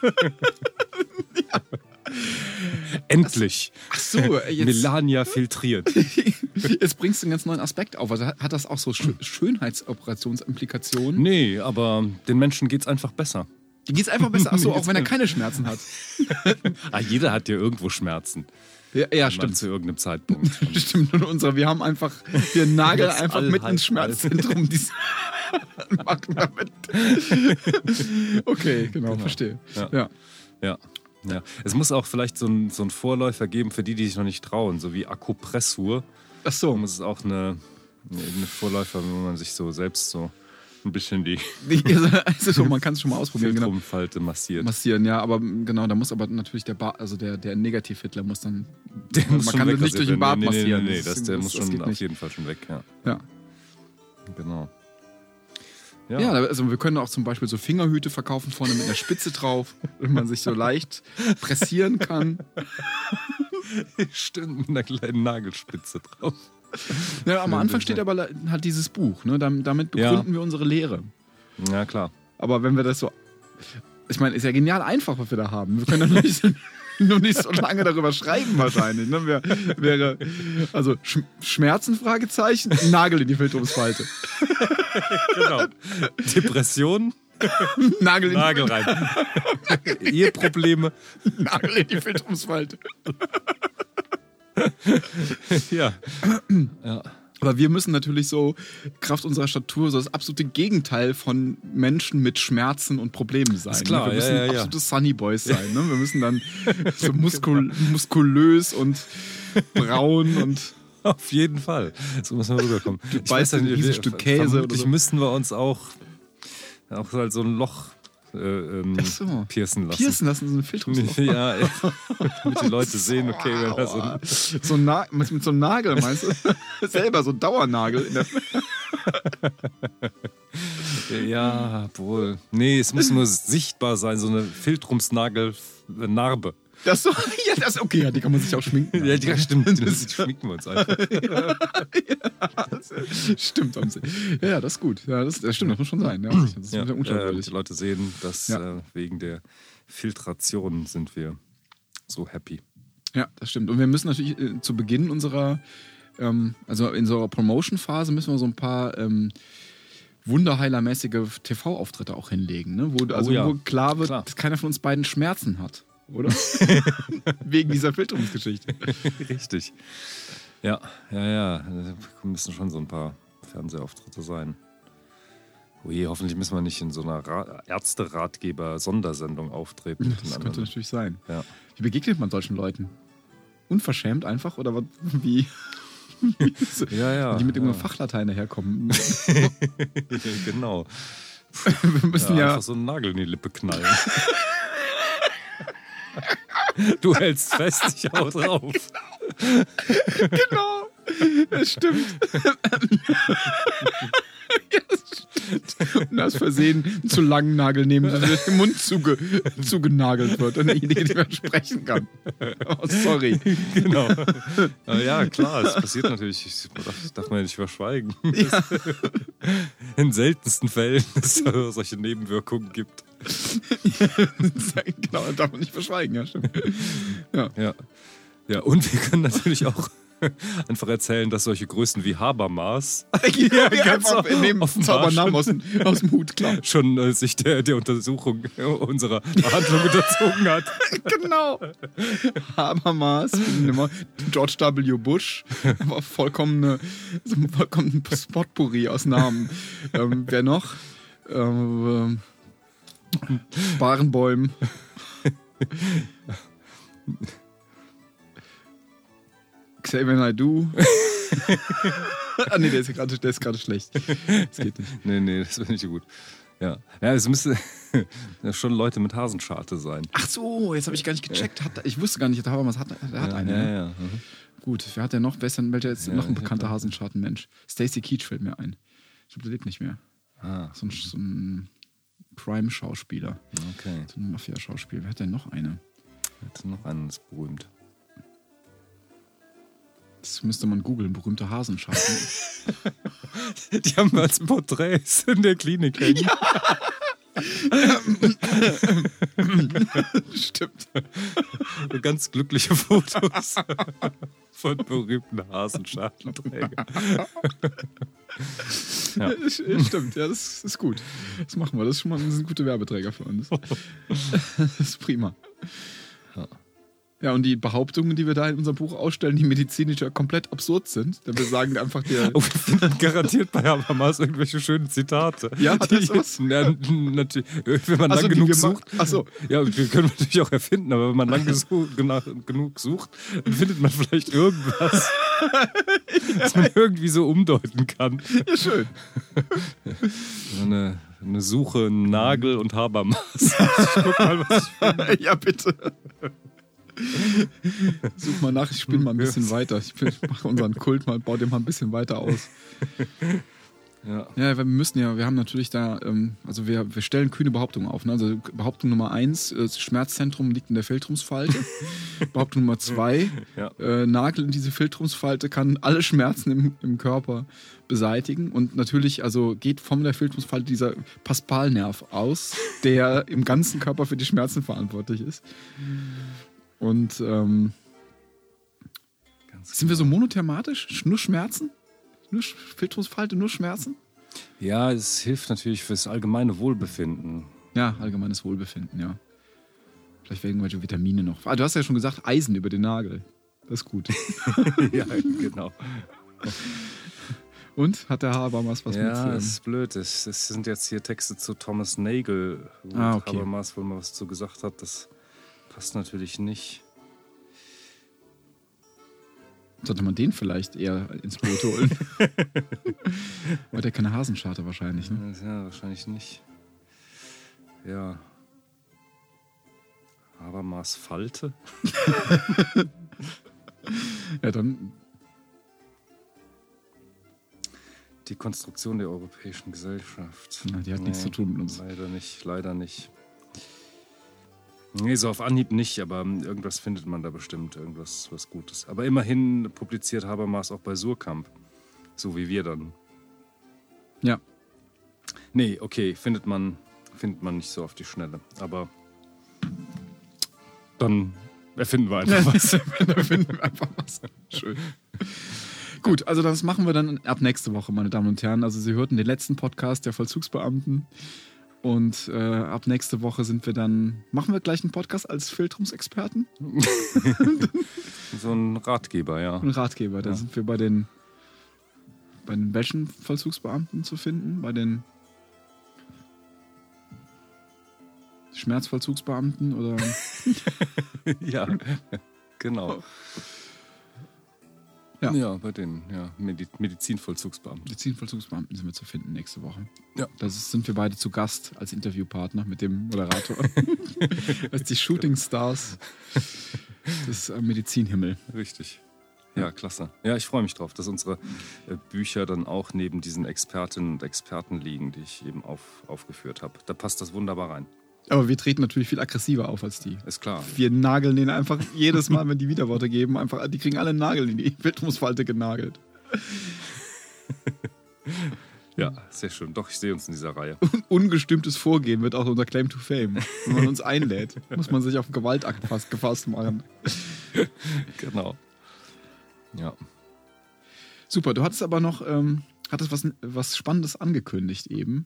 Endlich. Ach so, äh, jetzt, Melania filtriert. jetzt bringst du einen ganz neuen Aspekt auf. Also hat das auch so Schö- Schönheitsoperationsimplikationen? Nee, aber den Menschen geht's einfach besser. Die geht's einfach besser. Ach so, auch wenn er keine Schmerzen hat. Ah, jeder hat ja irgendwo Schmerzen. Ja, ja stimmt. Zu irgendeinem Zeitpunkt. Stimmt, und unsere, wir haben einfach, wir nageln Das einfach all halb ins Schmerzzentrum dies machen damit. okay, genau, verstehe. Ja. Ja. Ja. Ja. Es muss auch vielleicht so ein, so Vorläufer geben für die, die sich noch nicht trauen, so wie Akupressur. Ach so, muss es auch eine, eine Vorläufer, wo man sich so selbst so ein bisschen die also so, man kann es schon mal ausprobieren, genau. Massiert. Massieren, ja, aber genau, da muss aber natürlich der Bart, also der, der Negativ-Hitler muss dann, Der muss man schon kann weg, das nicht also durch den Bart nee, nee, nee, massieren. Nee, nee, das, der muss das schon geht auf nicht. jeden Fall schon weg, ja. Ja. Genau. Ja, also wir können auch zum Beispiel so Fingerhüte verkaufen, vorne mit einer Spitze drauf, wenn man sich so leicht pressieren kann. Stimmt, mit einer kleinen Nagelspitze drauf. Ja, am Anfang steht aber halt dieses Buch, ne? Dam- Damit Ja. begründen wir unsere Lehre. Ja, klar. Aber wenn wir das so. Ich meine, ist ja genial einfach, was wir da haben. Wir können ja nicht, nur nicht so lange darüber schreiben, wahrscheinlich. Ne? Wär, wäre. Also Sch Schmerzen, Fragezeichen, Nagel in die Filtrumsfalte. Genau. Depression, Nagel in, Nagel rein. Eheprobleme, Nagel in die Filtrumsfalte. ja. ja. Aber wir müssen natürlich so, Kraft unserer Statur, so das absolute Gegenteil von Menschen mit Schmerzen und Problemen sein. Ist klar, ne? Wir ja, müssen ja, ja. absolute Sunny Boys sein. Ne? Wir müssen dann so muskul muskulös und braun und Auf jeden Fall. So müssen wir rüberkommen. Du beißt ein riesiges Stück Käse Vermutlich so. müssten wir uns auch, auch halt so ein Loch äh, ähm, so. piercen lassen. Piercen lassen, so ein Filtrumsloch. Ja, ja. damit die Leute sehen, okay, wenn da so ein, So ein Na mit, mit so einem Nagel, meinst du? Selber so ein Dauernagel. In der Ja, wohl. Nee, es muss nur sichtbar sein, so eine Filtrumsnagel-Narbe. Das so, ja, das okay, ja, die kann man sich auch schminken. Ja, die, stimmt. Das schminken wir uns einfach. stimmt, haben sie. Ja, ja, das ist gut. Ja, das, das stimmt, das muss schon sein. Ja, das ist Ja, ja, äh, die Leute sehen, dass Ja. äh, wegen der Filtration sind wir so happy. Ja, das stimmt. Und wir müssen natürlich äh, zu Beginn unserer, ähm, also in unserer Promotion-Phase müssen wir so ein paar ähm, wunderheilermäßige TV-Auftritte auch hinlegen, ne? wo, also, Oh ja. wo klar wird, Klar. dass keiner von uns beiden Schmerzen hat, oder? Wegen dieser Filterungsgeschichte. Richtig. Ja, ja, ja. Da müssen schon so ein paar Fernsehauftritte sein. Oh je, hoffentlich müssen wir nicht in so einer Ra Ärzte-Ratgeber-Sondersendung auftreten. Das könnte natürlich sein. Ja. Wie begegnet man solchen Leuten? Unverschämt einfach oder wie? Ja, ja. die mit ja. irgendeinem Fachlatein daherkommen. genau. Wir müssen Ja, ja, einfach so einen Nagel in die Lippe knallen. Du hältst fest, ich hau drauf. genau. Das stimmt. ja, das stimmt. Und aus Versehen zu langen Nagel nehmen, so dass der Mund zuge zugenagelt wird und derjenige nicht mehr sprechen kann. Oh, sorry. Genau. Ja, klar, es passiert natürlich. Das darf, man ja nicht verschweigen. In seltensten Fällen es solche Nebenwirkungen gibt. genau, das darf man nicht verschweigen, ja, stimmt. Ja. Ja. Ja, und wir können natürlich auch einfach erzählen, dass solche Größen wie Habermas Ja, ganz einfach in Zaubernamen aus, aus dem Hut, klar. schon äh, sich der, der Untersuchung äh, unserer Behandlung unterzogen hat. Genau. Habermas, immer George W. Bush, war vollkommene, so ein vollkommen Spotpourri aus Namen. Ähm, wer noch? Ähm, ähm, Barenbäum. Xavier Naidoo. ah nee, der ist gerade der schlecht. Das geht nicht. Nee, nee, das finde ich gut. Ja, ja es müsste schon Leute mit Hasenscharte sein. Ach so, jetzt habe ich gar nicht gecheckt. Hat, ich wusste gar nicht, Habermas hat, er hat ja, eine. Ja, ne? ja. mhm. Gut, wer hat denn noch? Wer ist denn, welcher Ja, noch ein bekannter Hasenschartenmensch? Stacy Keach fällt mir ein. Ich glaube, der lebt nicht mehr. Ah, So ein, so ein Crime-Schauspieler. okay. So ein Mafia-Schauspieler. Wer hat denn noch eine? Jetzt noch einen ist berühmt. Das müsste man googeln. Berühmte Hasenscharten. Die haben wir als Porträts in der Klinik hängen. Stimmt. So ganz glückliche Fotos von berühmten Hasenschartenträgern. Ja. Stimmt, ja, das ist gut. Das machen wir. Das ist schon mal das sind gute Werbeträger für uns. Das ist prima. Ja. Und die Behauptungen, die wir da in unserem Buch ausstellen, die medizinisch ja komplett absurd sind. Denn wir sagen einfach der. Oh, wir finden garantiert bei Habermas irgendwelche schönen Zitate. Ja, er Die-? Ja, natürlich. Wenn man Ach so, lang genug sucht. Ach so. Ja, wir können natürlich auch erfinden, aber wenn man lang genug sucht, dann findet man vielleicht irgendwas, was man irgendwie so umdeuten kann. Ja, schön. So Eine, eine Suche, Nagel und Habermas. Ich guck mal, was ich ja, bitte. Such mal nach, ich spinne mal ein bisschen weiter. Ich ich mache unseren Kult mal, baue den mal ein bisschen weiter aus. Ja. Ja, wir müssen ja, wir haben natürlich da, ähm, also wir, wir stellen kühne Behauptungen auf. Ne? Also Behauptung Nummer eins, äh, das Schmerzzentrum liegt in der Filtrumsfalte. Behauptung Nummer zwei, Ja. äh, Nagel in diese Filtrumsfalte kann alle Schmerzen im, im Körper beseitigen. Und natürlich, also geht von der Filtrumsfalte dieser Paspalnerv aus, der im ganzen Körper für die Schmerzen verantwortlich ist. Und ähm, sind wir so monothematisch? Nur Schmerzen? Nur Filtrumsfalte, nur Schmerzen? Ja, es hilft natürlich fürs allgemeine Wohlbefinden. Ja, allgemeines Wohlbefinden, ja. Vielleicht werden irgendwelche Vitamine noch. Ah, du hast ja schon gesagt, Eisen über den Nagel. Das ist gut. ja, genau. Und hat der Habermas was ja, mit? das Ähm, ist blöd. Das, das sind jetzt hier Texte zu Thomas Nagel, wo Ah, okay. Habermas wohl mal was zu gesagt hat. Das passt natürlich nicht. Sollte man den vielleicht eher ins Boot holen? Weil der keine Hasenscharte wahrscheinlich, ne? Ja, wahrscheinlich nicht. Ja. Habermas Falte? Ja, dann. Die Konstruktion der europäischen Gesellschaft. Na, die hat nichts zu tun mit uns. Leider nicht, leider nicht. Nee, so auf Anhieb nicht, aber irgendwas findet man da bestimmt, irgendwas was Gutes. Aber immerhin publiziert Habermas auch bei Surkamp. So wie wir dann. Ja. Nee, okay, findet man, findet man nicht so auf die Schnelle. Aber dann erfinden wir einfach was. da finden wir einfach was. Schön. Gut, also das machen wir dann ab nächste Woche, meine Damen und Herren. Also Sie hörten den letzten Podcast der Vollzugsbeamten. Und äh, ab nächste Woche sind wir dann. Machen wir gleich einen Podcast als Filtrumsexperten? so ein Ratgeber, ja. Ein Ratgeber. Da Ja. sind wir bei den. Bei den welchen Vollzugsbeamten zu finden? Bei den Schmerzvollzugsbeamten oder. ja, genau. Ja. Ja. bei den ja, Medi Medizinvollzugsbeamten. Medizinvollzugsbeamten sind wir zu finden nächste Woche. Ja. Da sind wir beide zu Gast als Interviewpartner mit dem Moderator. als die Shooting Stars des äh, Medizinhimmel. Richtig. Ja, klasse. Ja, ich freue mich drauf, dass unsere äh, Bücher dann auch neben diesen Expertinnen und Experten liegen, die ich eben auf, aufgeführt habe. Da passt das wunderbar rein. Aber wir treten natürlich viel aggressiver auf als die. Ist klar. Wir nageln den einfach jedes Mal, wenn die Widerworte geben, einfach, die kriegen alle Nagel in die Bildungsfalte genagelt. Ja, sehr schön. Doch, ich sehe uns in dieser Reihe. Ungestimmtes Vorgehen wird auch unser Claim to Fame. Wenn man uns einlädt, muss man sich auf einen Gewaltakt fast gefasst machen. Genau. Ja. Super, du hattest aber noch, ähm, hattest was, was Spannendes angekündigt eben.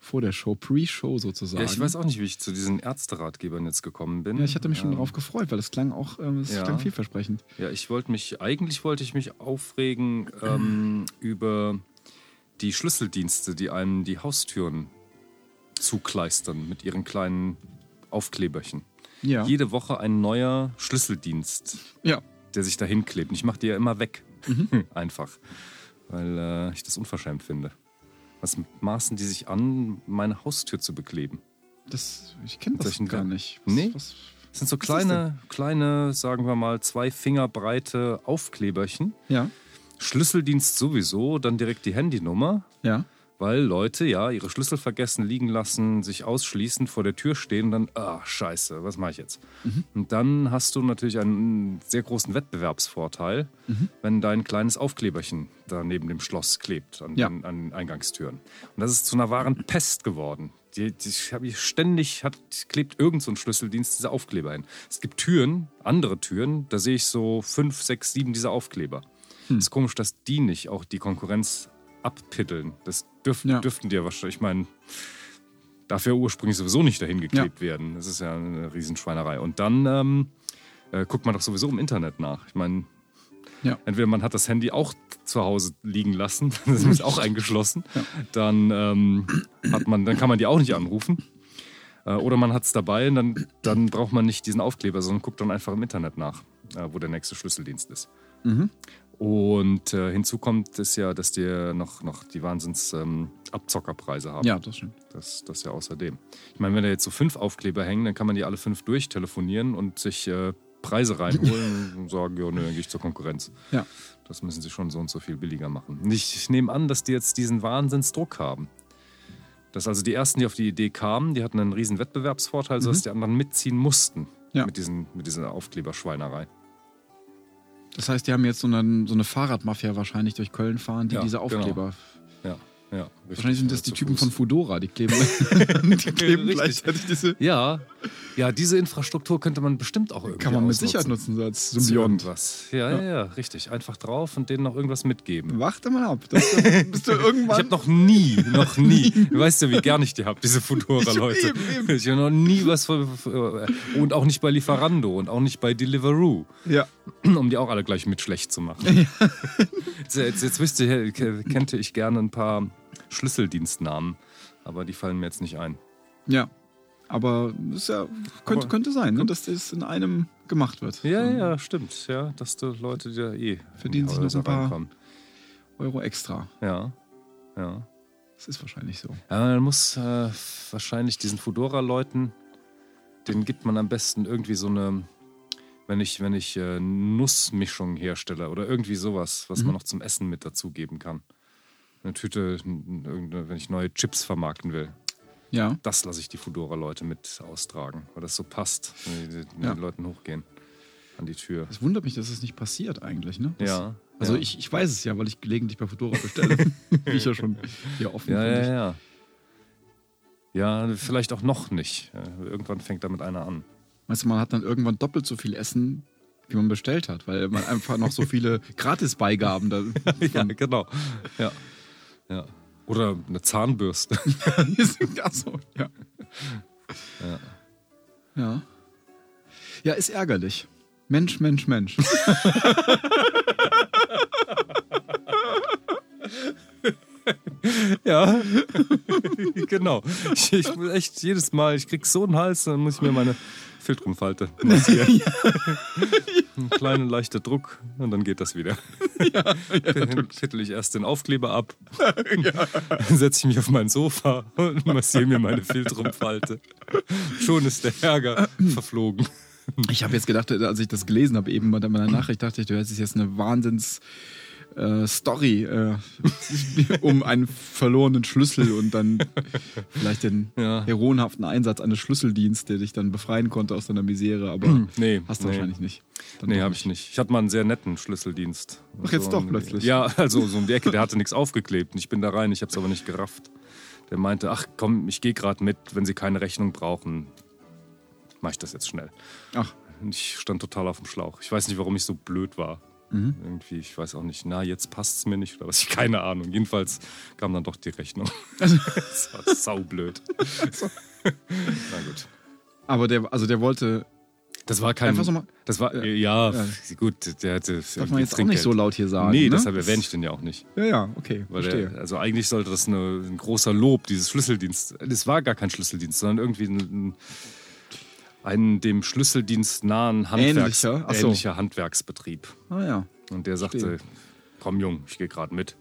Vor der Show, Pre-Show sozusagen. ja, ich weiß auch nicht, wie ich zu diesen Ärzteratgebern jetzt gekommen bin. Ja, ich hatte mich schon Ähm, darauf gefreut, weil das klang auch, ähm, das Ja. klang vielversprechend. Ja, ich wollte mich, eigentlich wollte ich mich aufregen ähm, über die Schlüsseldienste, die einem die Haustüren zukleistern mit ihren kleinen Aufkleberchen. Ja. Jede Woche ein neuer Schlüsseldienst, ja. der sich dahin klebt. Und ich mache die ja immer weg. Einfach. Weil äh, ich das unverschämt finde. Was maßen die sich an, meine Haustür zu bekleben? Das, ich kenne das gar Ga- nicht. Nee? Was, Das sind so Was kleine, kleine, sagen wir mal, zwei Finger breite Aufkleberchen. ja, Schlüsseldienst sowieso, dann direkt die Handynummer, ja. Weil Leute ja ihre Schlüssel vergessen, liegen lassen, sich ausschließen, vor der Tür stehen und dann, ah, scheiße, was mache ich jetzt? Und dann hast du natürlich einen sehr großen Wettbewerbsvorteil, wenn dein kleines Aufkleberchen da neben dem Schloss klebt, an, Ja. den, an Eingangstüren. Und das ist zu einer wahren Pest geworden. Die, die, ich habe hier ständig hat, klebt irgend so ein Schlüsseldienst diese Aufkleber hin. Es gibt Türen, andere Türen, da sehe ich so fünf, sechs, sieben dieser Aufkleber. Hm. Ist komisch, dass die nicht auch die Konkurrenz abpitteln. Das dürf, Ja. dürften die ja wahrscheinlich, ich meine, darf ja ursprünglich sowieso nicht dahin geklebt werden. Das ist ja eine Riesenschweinerei. Und dann ähm, äh, guckt man doch sowieso im Internet nach. Ich meine, Ja. entweder man hat das Handy auch zu Hause liegen lassen, das ist auch eingeschlossen, dann, ähm, hat man, dann kann man die auch nicht anrufen. Äh, Oder man hat es dabei und dann, dann braucht man nicht diesen Aufkleber, sondern guckt dann einfach im Internet nach, äh, wo der nächste Schlüsseldienst ist. Und äh, hinzu kommt es ja, dass die noch, noch die Wahnsinns-Abzockerpreise haben. Ja, das stimmt. Das, das ja außerdem. Ich meine, wenn da jetzt so fünf Aufkleber hängen, dann kann man die alle fünf durchtelefonieren und sich äh, Preise reinholen und sagen, ja, nö, dann gehe ich zur Konkurrenz. Ja. Das müssen sie schon so und so viel billiger machen. Und ich, ich nehme an, dass die jetzt diesen Wahnsinnsdruck haben. Dass also die ersten, die auf die Idee kamen, die hatten einen riesen Wettbewerbsvorteil, sodass die anderen mitziehen mussten Mhm. Ja. mit, diesen, mit dieser Aufkleberschweinerei. Das heißt, die haben jetzt so eine, so eine Fahrradmafia wahrscheinlich durch Köln fahren, die Ja, diese genau. Aufkleber. Ja, ja. Wahrscheinlich sind das die Typen Fuß. von Fudora, die kleben, die kleben gleichzeitig diese. Ja, ja, diese Infrastruktur könnte man bestimmt auch irgendwie Kann man mit. Sicherheit nutzen, als Symbiont. Irgendwas. Ja, ja, ja, richtig. Einfach drauf und denen noch irgendwas mitgeben. Warte mal ab. Das, bist du Ich irgendwann. habe noch nie, noch nie, du weißt ja, wie gern ich die habe, diese eben. Ich habe noch nie was von, und auch nicht bei Lieferando und auch nicht bei Deliveroo, ja. um die auch alle gleich mit schlecht zu machen. Jetzt, jetzt, jetzt wisst ihr, kennt ich gerne ein paar Schlüsseldienstnamen, aber die fallen mir jetzt nicht ein. Ja. Aber ist ja, könnte, Aber- könnte sein, ne, dass das in einem gemacht wird. Ja, ja, stimmt. Ja, dass die Leute ja eh Verdienen die sich noch ein paar- reinkommen. Euro extra. Ja, ja. Das ist wahrscheinlich so. Ja, man muss äh, wahrscheinlich diesen Fudora-Leuten, den gibt man am besten irgendwie so eine, wenn ich, wenn ich äh, Nussmischung herstelle oder irgendwie sowas, was man noch zum Essen mit dazugeben kann. Eine Tüte, wenn ich neue Chips vermarkten will. Ja. Das lasse ich die Fudora-Leute mit austragen, weil das so passt, wenn die, wenn Ja. die Leuten hochgehen an die Tür. Es wundert mich, dass es nicht passiert eigentlich, ne? Das, Ja. Also ja. Ich, ich weiß es ja, weil ich gelegentlich bei Fedora bestelle. Wie ich ja schon hier offen Ja, finde. ja, ja. Ja, vielleicht auch noch nicht. Äh, Irgendwann fängt damit einer an. Weißt du, man hat dann irgendwann doppelt so viel Essen, wie man bestellt hat, weil man einfach noch so viele Gratisbeigaben da. Ja, genau. Ja. ja. Oder eine Zahnbürste. Ach so, ja. Ja. Ja. Ja, ist ärgerlich. Mensch, Mensch, Mensch. Ja, genau. Ich, ich muss echt jedes Mal, ich krieg so einen Hals, dann muss ich mir meine Filtrumfalte massieren. Ein kleiner leichter Druck und dann geht das wieder. dann schüttel ich erst den Aufkleber ab, dann setze ich mich auf mein Sofa und massiere mir meine Filtrumfalte. Schon ist der Ärger verflogen. Ich habe jetzt gedacht, als ich das gelesen habe, eben bei meiner Nachricht, dachte ich, du hättest jetzt eine Wahnsinns. Äh, Story äh, um einen verlorenen Schlüssel und dann vielleicht den Ja. heroenhaften Einsatz eines Schlüsseldienstes, der dich dann befreien konnte aus deiner Misere, aber Nee, hast du nee. wahrscheinlich nicht. Dann Nee, habe ich nicht. Ich hatte mal einen sehr netten Schlüsseldienst. Ach, jetzt So doch plötzlich. Ja, also so um die Ecke, der hatte nichts aufgeklebt. Und ich bin da rein, ich habe es aber nicht gerafft. Der meinte, ach komm, ich gehe gerade mit, wenn Sie keine Rechnung brauchen, mache ich das jetzt schnell. Ach, ich stand total auf dem Schlauch. Ich weiß nicht, warum ich so blöd war. Mhm. Irgendwie, ich weiß auch nicht, na, jetzt passt es mir nicht oder was, ich keine Ahnung. Jedenfalls kam dann doch die Rechnung. Also das war saublöd. na gut. aber der, also der wollte, Das war kein. Einfach so mal- das war, ja, ja. gut, der hatte. darf man jetzt auch nicht so laut hier sagen. Nee, ne? deshalb erwähne ich den ja auch nicht. Ja, ja, okay, Weil verstehe. der, also eigentlich sollte das eine, ein großer Lob, dieses Schlüsseldienst. Das war gar kein Schlüsseldienst, sondern irgendwie ein, ein dem Schlüsseldienst nahen Handwerks, Ähnlicher? So. ähnlicher Handwerksbetrieb. ah ja. Und der sagte, Verstehe. komm Jung, ich gehe gerade mit.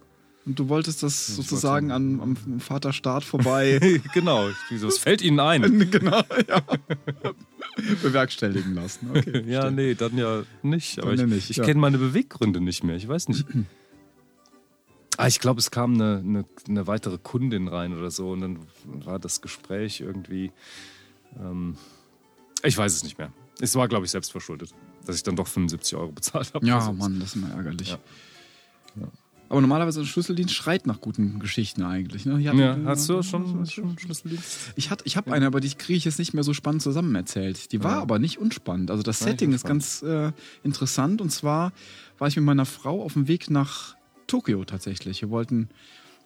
Und du wolltest das Ich sozusagen wollte- am, am Vaterstaat vorbei genau, es fällt Ihnen ein. genau, ja. bewerkstelligen lassen. Okay, ja, nee, dann ja nicht. Aber Dann ich, ja nicht, ich ja. kenne meine Beweggründe nicht mehr. Ich weiß nicht. Ah, ich glaube, es kam eine, eine, eine weitere Kundin rein oder so und dann war das Gespräch irgendwie. Ähm, ich weiß es nicht mehr. Es war, glaube ich, selbst verschuldet, dass ich dann doch 75 Euro bezahlt habe. Ja, Also, Mann, das ist immer ärgerlich. Ja. Aber normalerweise ein Schlüsseldienst schreit nach guten Geschichten eigentlich. Ne? Hier hat- Ja, hast du schon, schon Schlüsseldienst? Ich, ich habe eine, aber die kriege ich jetzt nicht mehr so spannend zusammen erzählt. Die war Ja. aber nicht unspannend. Also das nicht Setting ist ganz äh, interessant. Und zwar war ich mit meiner Frau auf dem Weg nach Tokio tatsächlich. Wir wollten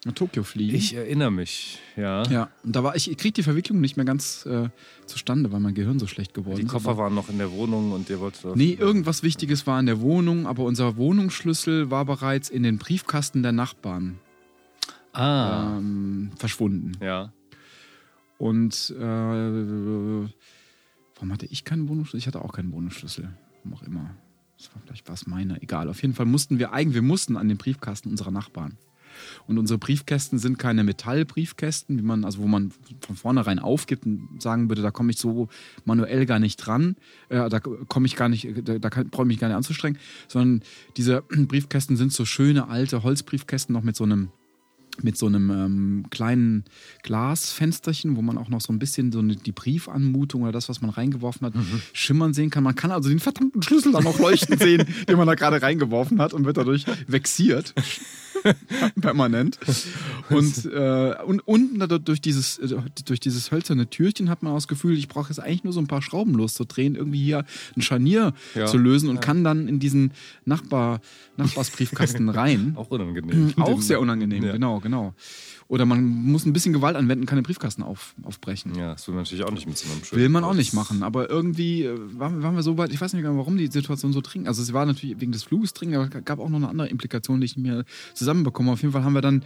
nach Tokio fliegen. Ich erinnere mich, ja. ja, und da war ich, ich kriege die Verwicklung nicht mehr ganz äh, zustande, weil mein Gehirn so schlecht geworden Die ist. Koffer aber- waren noch in der Wohnung und ihr wolltet. Nee, irgendwas Wichtiges war in der Wohnung, aber unser Wohnungsschlüssel war bereits in den Briefkasten der Nachbarn Ah, ähm, verschwunden. ja. Und äh, warum hatte ich keinen Wohnungsschlüssel? Ich hatte auch keinen Wohnungsschlüssel. Warum auch immer. Das war vielleicht was meiner. Egal. Auf jeden Fall mussten wir eigen, wir mussten an den Briefkasten unserer Nachbarn. Und unsere Briefkästen sind keine Metallbriefkästen, wie man, also wo man von vornherein aufgibt und sagen würde, da komme ich so manuell gar nicht dran, äh, da komme ich gar nicht, da, da brauche ich mich gar nicht anzustrengen, sondern diese Briefkästen sind so schöne alte Holzbriefkästen noch mit so einem mit so einem ähm, kleinen Glasfensterchen, wo man auch noch so ein bisschen so eine, die Briefanmutung oder das, was man reingeworfen hat, schimmern sehen kann. Man kann also den verdammten Schlüssel dann noch leuchten sehen, den man da gerade reingeworfen hat und wird dadurch vexiert. Permanent. Und, äh, und unten durch dieses, äh, durch dieses hölzerne Türchen hat man das Gefühl, ich brauche jetzt eigentlich nur so ein paar Schrauben loszudrehen, irgendwie hier ein Scharnier Ja. zu lösen und kann dann in diesen Nachbar, Nachbarsbriefkasten rein. Auch unangenehm. Auch sehr unangenehm, Ja. genau, genau. Oder man muss ein bisschen Gewalt anwenden, kann den Briefkasten auf, aufbrechen. Ja, das will man natürlich auch nicht mit so einem Schild. Will man auch nicht machen, aber irgendwie äh, waren, waren wir so weit, ich weiß nicht genau, warum die Situation so dringend. Also es war natürlich wegen des Fluges dringend, aber es gab auch noch eine andere Implikation, die ich mehr zusammenbekomme. Auf jeden Fall haben wir dann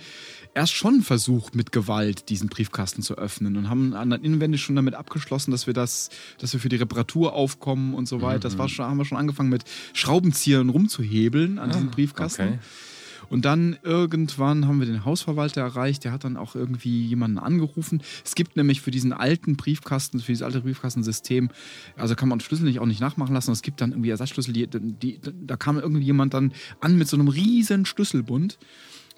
erst schon versucht, mit Gewalt diesen Briefkasten zu öffnen und haben dann inwendig schon damit abgeschlossen, dass wir das, dass wir für die Reparatur aufkommen und so weiter. Das war schon, haben wir schon angefangen mit Schraubenziehern rumzuhebeln an diesem Briefkasten. okay. Und dann irgendwann haben wir den Hausverwalter erreicht, der hat dann auch irgendwie jemanden angerufen. Es gibt nämlich für diesen alten Briefkasten, für dieses alte Briefkastensystem, also kann man Schlüssel nicht auch nicht nachmachen lassen. Es gibt dann irgendwie Ersatzschlüssel, die, die, da kam irgendwie jemand dann an mit so einem riesen Schlüsselbund,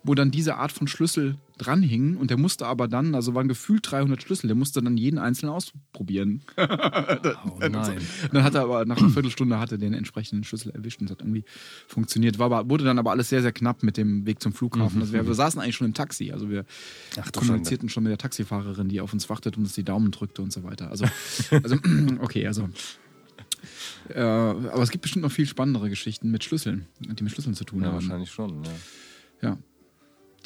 wo dann diese Art von Schlüssel dranhingen und der musste aber dann, also waren gefühlt 300 Schlüssel, der musste dann jeden einzelnen ausprobieren. Oh nein. Dann hat er aber nach einer Viertelstunde hatte den entsprechenden Schlüssel erwischt und es hat irgendwie funktioniert. War aber, wurde dann aber alles sehr, sehr knapp mit dem Weg zum Flughafen. Also wir, wir saßen eigentlich schon im Taxi. Also wir Ach, kommunizierten schon mit der Taxifahrerin, die auf uns wartet und uns die Daumen drückte und so weiter. Also, also okay, also. Äh, aber es gibt bestimmt noch viel spannendere Geschichten mit Schlüsseln, die mit Schlüsseln zu tun Ja, haben. wahrscheinlich schon, ja. Ja.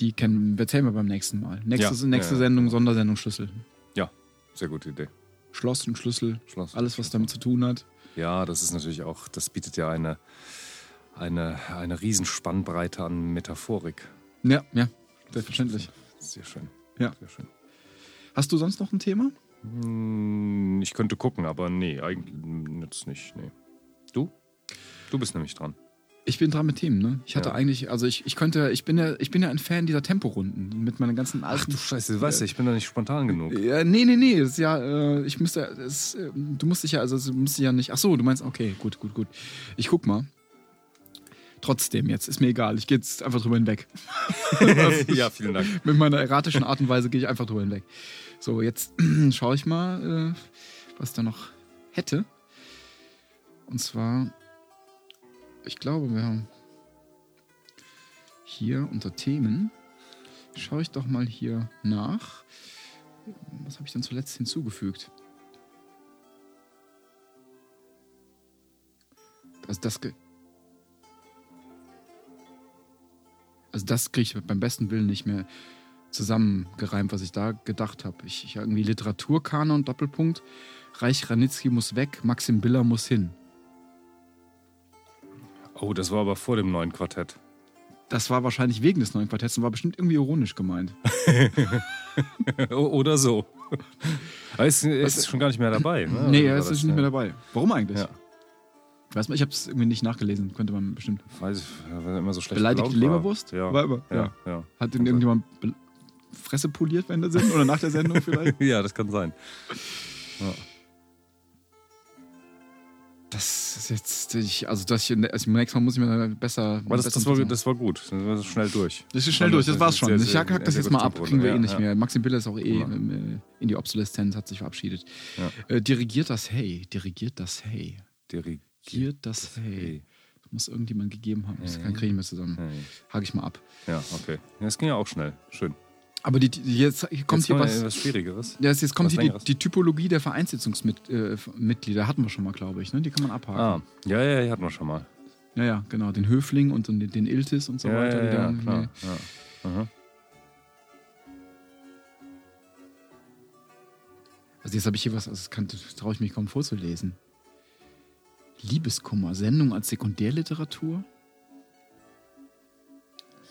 Die kennen, erzählen wir beim nächsten Mal. Nächste, Ja, nächste ja, ja. Sendung, Sondersendung Schlüssel. Ja, sehr gute Idee. Schloss und Schlüssel, Schloss. alles, was damit zu tun hat. Ja, das ist natürlich auch, das bietet ja eine, eine, eine Riesenspannbreite an Metaphorik. Ja, ja, selbstverständlich. Sehr schön. Ja. Sehr schön. Hast du sonst noch ein Thema? Hm, Ich könnte gucken, aber nee, eigentlich jetzt nicht. Nee. Du? Du bist nämlich dran. Ich bin dran mit Themen, ne? Ich hatte Ja. eigentlich, also ich, ich könnte, ich bin ja, ich bin ja ein Fan dieser Temporunden mit meinen ganzen alten. Scheiße, du weißt ja, ich bin da nicht spontan genug. Ja, nee, nee, nee, ist ja, äh, ich müsste, das, äh, du musst dich ja, also du musst dich ja nicht, ach so, du meinst, okay, gut, gut, gut. Ich guck mal. Trotzdem jetzt, ist mir egal, ich gehe jetzt einfach drüber hinweg. ja, vielen Dank. Mit meiner erratischen Art und Weise gehe ich einfach drüber hinweg. So, jetzt schaue ich mal, äh, was da noch hätte. Und zwar, ich glaube, wir haben hier unter Themen, schaue ich doch mal hier nach. Was habe ich denn zuletzt hinzugefügt? Also das, also das kriege ich beim besten Willen nicht mehr zusammengereimt, was ich da gedacht habe. Ich, ich irgendwie Literaturkanon, Doppelpunkt. Reich Ranitzky muss weg, Maxim Biller muss hin. Oh, das war aber vor dem neuen Quartett. Das war wahrscheinlich wegen des neuen Quartetts und war bestimmt irgendwie ironisch gemeint. Oder so. Aber es es ist schon gar nicht mehr dabei. Ne? nee, er ist nicht mehr ja? dabei. Warum eigentlich? Ja. Weiß man, ich habe es irgendwie nicht nachgelesen. Könnte man bestimmt. Weiß ich, weil er immer so schlecht Beleidigte. Leberwurst? Ja. War immer. Ja, Ja. ja. Hat den irgendjemand Fresse poliert während der Sendung oder nach der Sendung vielleicht? ja, das kann sein. Das ist jetzt, ich, also das ich, also nächstes Mal muss ich mir besser. Aber das, das, war, das war gut. Das war schnell durch. Das ist schnell durch, das war's schon. Sehr, Ich sehr- hack, hack das jetzt mal ab, kriegen wir ja, eh nicht ja. mehr. Maxim Biller ist auch eh Ja. ähm, äh, in die Obsoleszenz, hat sich verabschiedet. Äh, dirigiert das Hey, dirigiert das Hey. Dirigiert das Hey. Das muss irgendjemand gegeben haben. Das Ja. kann kriege ich mir zusammen. Hey. Hake ich mal ab. Ja, okay. Das ging ja auch schnell. Schön. Aber die, die, jetzt kommt Jetzt hier was. etwas Schwierigeres. Ja, jetzt kommt was hier die, die Typologie der Vereinssitzungsmitglieder. Äh, hatten wir schon mal, glaube ich. Ne? Die kann man abhaken. Ah, ja, ja, die hatten wir schon mal. Ja, ja, genau. Den Höfling und den, den Iltis und so ja, weiter. ja, ja, klar. Ja. Also jetzt habe ich hier was, also das traue ich mich kaum vorzulesen. Liebeskummer, Sendung als Sekundärliteratur?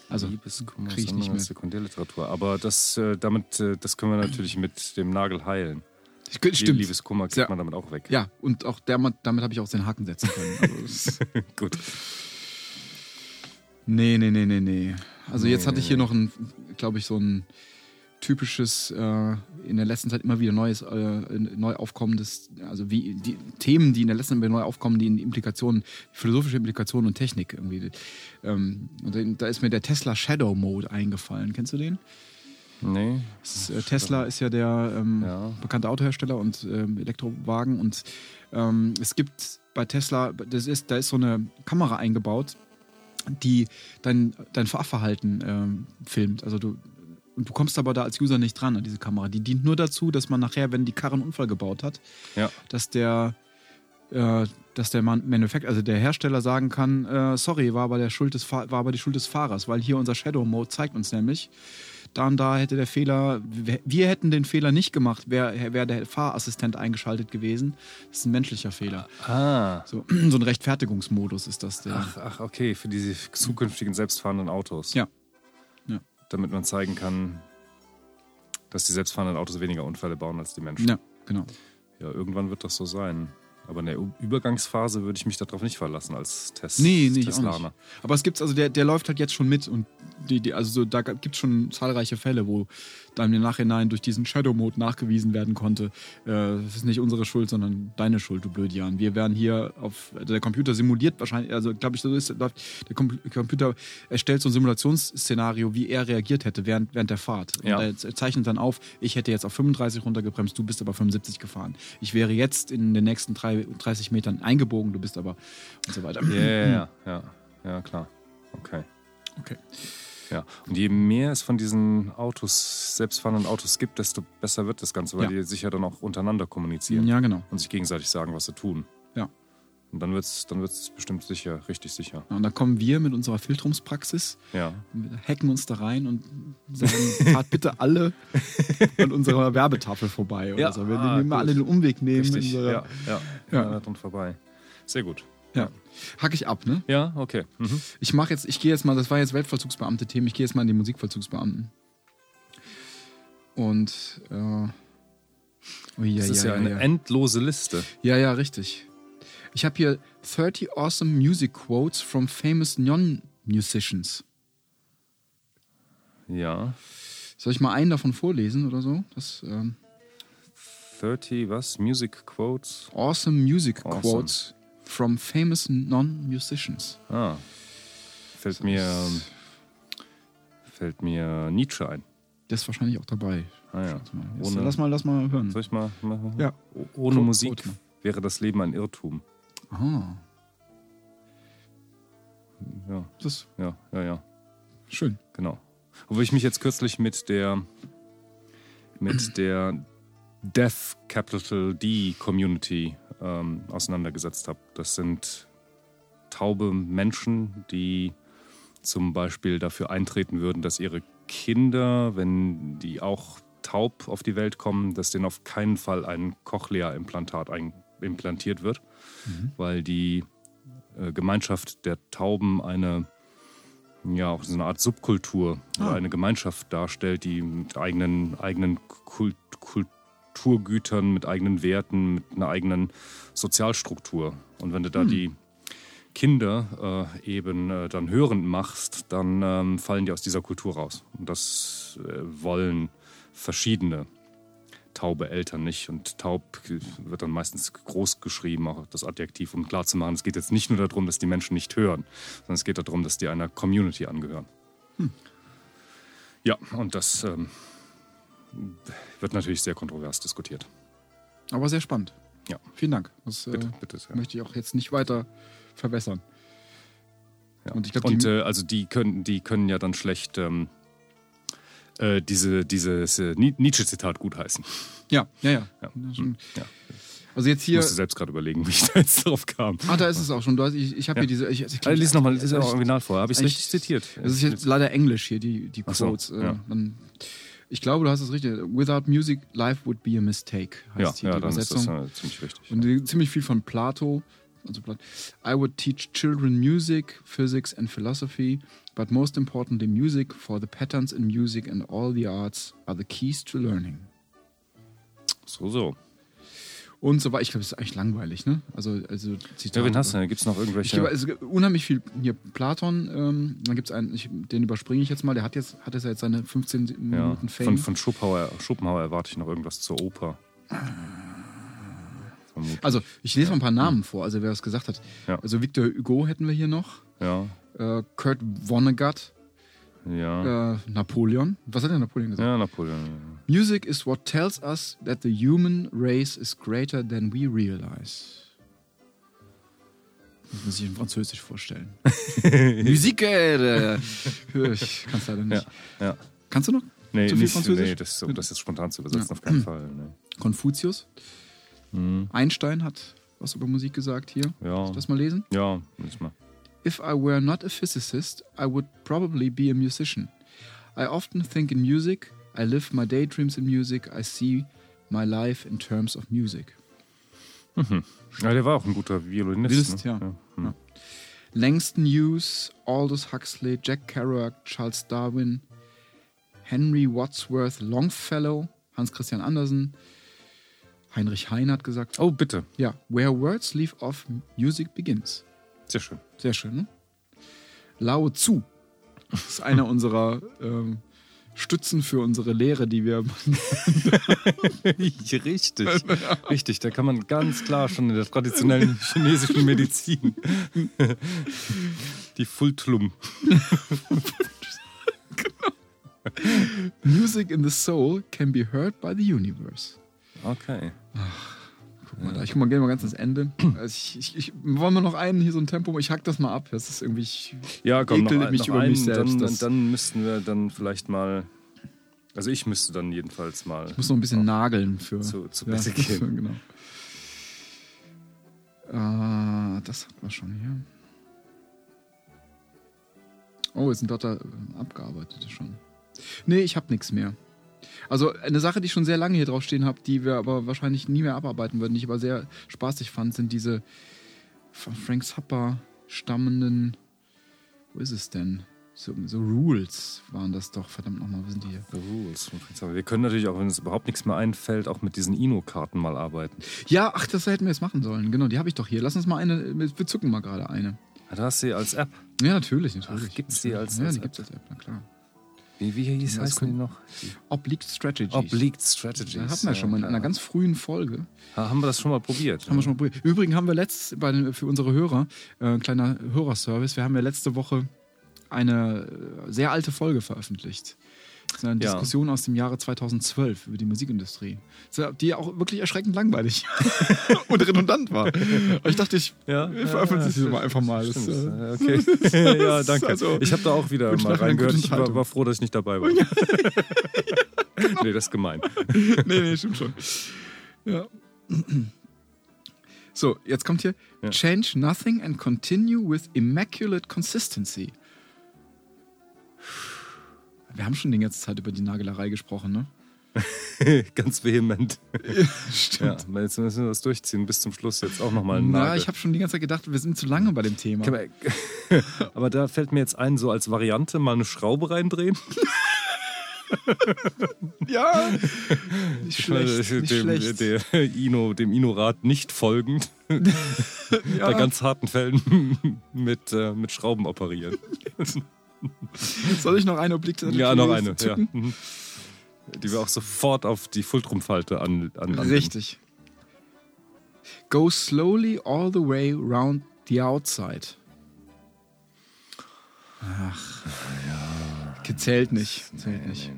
Also, Liebeskummer, krieg ich nicht mehr. Sekundärliteratur. Aber das, äh, damit, äh, das können wir natürlich mit dem Nagel heilen. Die stimmt. Liebeskummer kriegt Ja. man damit auch weg. Ja, und auch der, damit habe ich auch den Haken setzen können. Also, Gut. nee, nee, nee, nee, nee. Also Nee, jetzt hatte ich hier nee. noch glaube ich, so ein typisches, äh, in der letzten Zeit immer wieder neues, äh, neu aufkommendes, also wie die Themen, die in der letzten Zeit immer neu aufkommen, die in Implikationen, philosophische Implikationen und Technik irgendwie. Ähm, und da ist mir der Tesla Shadow Mode eingefallen. Kennst du den? Nee. Das, äh, Tesla ist ja der ähm, Ja. bekannte Autohersteller und ähm, Elektrowagen und ähm, es gibt bei Tesla, das ist, da ist so eine Kamera eingebaut, die dein, dein Fahrverhalten ähm, filmt. Also du, du kommst aber da als User nicht dran an diese Kamera. Die dient nur dazu, dass man nachher, wenn die Karre einen Unfall gebaut hat, Ja. dass der äh, dass der Man- Manufact, also der Hersteller sagen kann, äh, sorry, war aber, der Schuld des war aber die Schuld des Fahrers, weil hier unser Shadow Mode zeigt uns nämlich, da und da hätte der Fehler, wir, wir hätten den Fehler nicht gemacht, wäre wär der Fahrassistent eingeschaltet gewesen. Das ist ein menschlicher Fehler. Ah. So, so ein Rechtfertigungsmodus ist das. Der, Ach, ach, okay, für diese zukünftigen selbstfahrenden Autos. Ja. Damit man zeigen kann, dass die selbstfahrenden Autos weniger Unfälle bauen als die Menschen. ja, genau. Ja, irgendwann wird das so sein. Aber in der Übergangsphase würde ich mich darauf nicht verlassen als Test Nee, nee, ich auch Teslaner. nicht. Aber es gibt also der, der läuft halt jetzt schon mit und die, die, also so, da gibt es schon zahlreiche Fälle, wo dann im Nachhinein durch diesen Shadow Mode nachgewiesen werden konnte, äh, das ist nicht unsere Schuld, sondern deine Schuld, du Blödjan. Wir werden hier auf, also der Computer simuliert wahrscheinlich, also glaube ich, so ist, läuft, der Com Computer erstellt so ein Simulationsszenario, wie er reagiert hätte während, während der Fahrt. Ja. Und er z- zeichnet dann auf, ich hätte jetzt auf 35 runtergebremst, du bist aber 75 gefahren. Ich wäre jetzt in den nächsten drei, 30 Metern eingebogen, du bist aber und so weiter. Ja, ja, ja, ja, ja, klar. Okay. Okay. Ja. Und je mehr es von diesen Autos, selbstfahrenden Autos gibt, desto besser wird das Ganze, weil Ja. die sich ja dann auch untereinander kommunizieren Ja, genau. und sich gegenseitig sagen, was sie tun. Ja. Und dann wird es dann wird's bestimmt sicher, richtig sicher. Und dann kommen wir mit unserer Filtrumspraxis, Ja. hacken uns da rein und sagen, fahrt bitte alle an unserer Werbetafel vorbei oder Ja, so. Wir ah, nehmen mal alle den Umweg nehmen. Richtig. unsere- Ja, ja. Ja. ja. dran vorbei. Sehr gut. ja. Hack ich ab, ne? Ja, okay. Mhm. Ich mache jetzt, ich gehe jetzt mal, das war jetzt Weltvollzugsbeamte-Themen, ich gehe jetzt mal in die Musikvollzugsbeamten. Und äh, oh, ja, Das ist ja, ja, eine ja. endlose Liste. ja, ja, richtig. Ich habe hier 30 awesome music quotes from famous non-musicians. Ja. Soll ich mal einen davon vorlesen oder so? Das, ähm, 30, was? Music Quotes? awesome music Awesome. quotes from famous non-musicians. Ah. Fällt mir, ähm, fällt mir Nietzsche ein. Der ist wahrscheinlich auch dabei. Ah ja. Mal. Jetzt Ohne, lass mal, lass mal hören. soll ich mal? mal Ja. Ohne Musik wäre das Leben ein Irrtum. Ah, Ja, das ja, ja, ja. schön. Genau. Obwohl ich mich jetzt kürzlich mit der mit der Death Capital D Community ähm, auseinandergesetzt habe. Das sind taube Menschen, die zum Beispiel dafür eintreten würden, dass ihre Kinder, wenn die auch taub auf die Welt kommen, dass denen auf keinen Fall ein Cochlea-Implantat ein- implantiert wird, weil die äh, Gemeinschaft der Tauben eine ja auch so eine Art Subkultur Ah. eine Gemeinschaft darstellt, die mit eigenen, eigenen Kult, Kulturgütern, mit eigenen Werten, mit einer eigenen Sozialstruktur. Und wenn du da die Kinder äh, eben äh, dann hörend machst, dann ähm, fallen die aus dieser Kultur raus. Und das äh, wollen verschiedene taube Eltern nicht. Und taub wird dann meistens groß geschrieben, auch das Adjektiv, um klarzumachen, es geht jetzt nicht nur darum, dass die Menschen nicht hören, sondern es geht darum, dass die einer Community angehören. Ja, und das ähm, wird natürlich sehr kontrovers diskutiert. Aber sehr spannend. Ja. Vielen Dank. Das äh, Bitte, bitte sehr. möchte ich auch jetzt nicht weiter verbessern. Ja. Und ich glaube, Und die, äh, also die können, die können ja dann schlecht ähm, äh, diese, dieses äh, Ni- Nietzsche-Zitat gutheißen. ja, ja, ja. Ja. Schon. Ja. Also jetzt Ich hier. musste selbst gerade überlegen, wie ich da jetzt drauf kam. Ah, da ist es auch schon. Du hast, ich ich habe Ja. hier diese. Ich, ich, Also, lies nochmal, lies ich- ja auch original vor. Habe ich es ich- richtig zitiert? Das ist jetzt leider Englisch hier, die, die Ach so, Quotes. äh, ja. dann, ich glaube, du hast es richtig. Without music, life would be a mistake, heißt ja, hier ja, die dann ist das Übersetzung. äh, ziemlich richtig. Und ziemlich viel von Plato. Also I would teach children music, physics and philosophy, but most importantly music, for the patterns in music and all the arts are the keys to learning. So, so. Und so weiter. Ich glaube, das ist eigentlich langweilig, ne? Also, also Zitate. Ja, wen hast du denn? Gibt es noch Ich irgendwelche? es gibt unheimlich viel. Hier, Platon, ähm, dann gibt es einen, ich, den überspringe ich jetzt mal, der hat jetzt, hat jetzt ja jetzt seine 15 ja, Minuten Fame. von, von Schopenhauer, Schopenhauer erwarte ich noch irgendwas zur Oper. Vermutlich. also, ich lese mal ein paar Namen vor, also wer das gesagt hat. Ja. Also, Victor Hugo hätten wir hier noch, Ja, äh, Kurt Vonnegut, ja. äh, Napoleon. Was hat der Napoleon gesagt? Ja, Napoleon. Music is what tells us that the human race is greater than we realize. Das muss man sich in Französisch vorstellen. Musik, äh, ich kann es leider Ja, nicht. ja. Kannst du noch? Nee, Zu viel nicht, Französisch? nee das, um das jetzt spontan zu übersetzen, Ja. auf keinen Fall. Nee. Konfuzius. Mhm. Einstein hat was über Musik gesagt hier. Ja. Soll ich das mal lesen? Ja, lies mal. If I were not a physicist, I would probably be a musician. I often think in music. I live my daydreams in music. I see my life in terms of music. Ja, der war auch ein guter Violinist. Violinist, ne? ja. Hm. Ja. Langston Hughes, Aldous Huxley, Jack Kerouac, Charles Darwin, Henry Wadsworth Longfellow, Hans Christian Andersen, Heinrich Heine hat gesagt, Oh, bitte. ja, where words leave off, music begins. Sehr schön. Sehr schön, ne? Lao Tzu. Ist einer unserer ähm, Stützen für unsere Lehre, die wir. Richtig. Richtig. Da kann man ganz klar schon in der traditionellen chinesischen Medizin die Fultlum. Music in the soul can be heard by the universe. Okay. Guck mal, da, ich guck mal, gehen wir ganz ans Ende. Also ich, ich, ich, wollen wir noch einen hier so ein Tempo? Ich hack das mal ab. Das ist irgendwie. Ich, Ja, komm, noch, ekel ein, mich noch über einen, mich selbst. Dann, Das- dann müssten wir dann vielleicht mal. Also ich müsste dann jedenfalls mal. Ich muss noch ein bisschen nageln für. Zu- zu ja, Bette gehen. genau. Äh, das hatten wir schon hier. Oh, jetzt sind dort da abgearbeitete schon. Nee, ich habe nichts mehr. Also eine Sache, die ich schon sehr lange hier drauf stehen habe, die wir aber wahrscheinlich nie mehr abarbeiten würden, die ich aber sehr spaßig fand, sind diese von Frank Zappa stammenden, wo ist es denn? So, so Rules waren das doch, verdammt nochmal, wo sind die hier? The Rules. Aber wir können natürlich auch, wenn uns überhaupt nichts mehr einfällt, auch mit diesen Ino-Karten mal arbeiten. Ja, ach, das hätten wir jetzt machen sollen. Genau, die habe ich doch hier. Lass uns mal eine, wir zücken mal gerade eine. Ah, Da hast du sie als App. Ja, natürlich, natürlich. Ach, gibt's die als- Ja, als die App? gibt es als App, na klar. Wie, wie hieß, Ja, heißen die noch? Oblique Strategies. Oblique Strategies. Da hatten wir schon mal in Ja, einer ganz frühen Folge. Ha- Haben wir das schon mal probiert? Haben wir schon mal probiert. Übrigens haben wir letzt, bei den, für unsere Hörer, äh, ein kleiner Hörerservice, wir haben ja letzte Woche eine äh, sehr alte Folge veröffentlicht. Das ist eine Ja. Diskussion aus dem Jahre 2012 über die Musikindustrie. Die auch wirklich erschreckend langweilig und redundant war. Aber ich dachte, ich Ja, ich veröffentliche sie mal einfach mal. Das, äh, okay. ja, danke. also- ich habe da auch wieder mal reingehört. Ich war, war froh, dass ich nicht dabei war. nee, das ist gemein. nee, nee, stimmt schon. Ja. So, jetzt kommt hier. Change nothing and continue with immaculate consistency. Wir haben schon die ganze Zeit über die Nagelerei gesprochen, ne? Ganz vehement. Ja, Stimmt. jetzt müssen wir das durchziehen bis zum Schluss jetzt auch nochmal Na, Nagel. ich habe schon die ganze Zeit gedacht, wir sind zu lange bei dem Thema. Aber da fällt mir jetzt ein, so als Variante mal eine Schraube reindrehen. Ja, nicht schlecht, nicht dem, schlecht. Der Ino, dem Ino-Rat nicht folgend, ja. bei ganz harten Fällen mit, äh, mit Schrauben operieren. Soll ich noch eine Oblique Ja, noch eine. Ja. Mhm. Die wir auch sofort auf die Fultrumfalte an, an, an Richtig. Go slowly all the way round the outside. Ach, ja. Zählt nicht. Zählt nicht.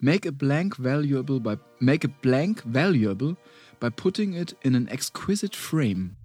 Make a blank valuable by make a blank valuable by putting it in an exquisite frame.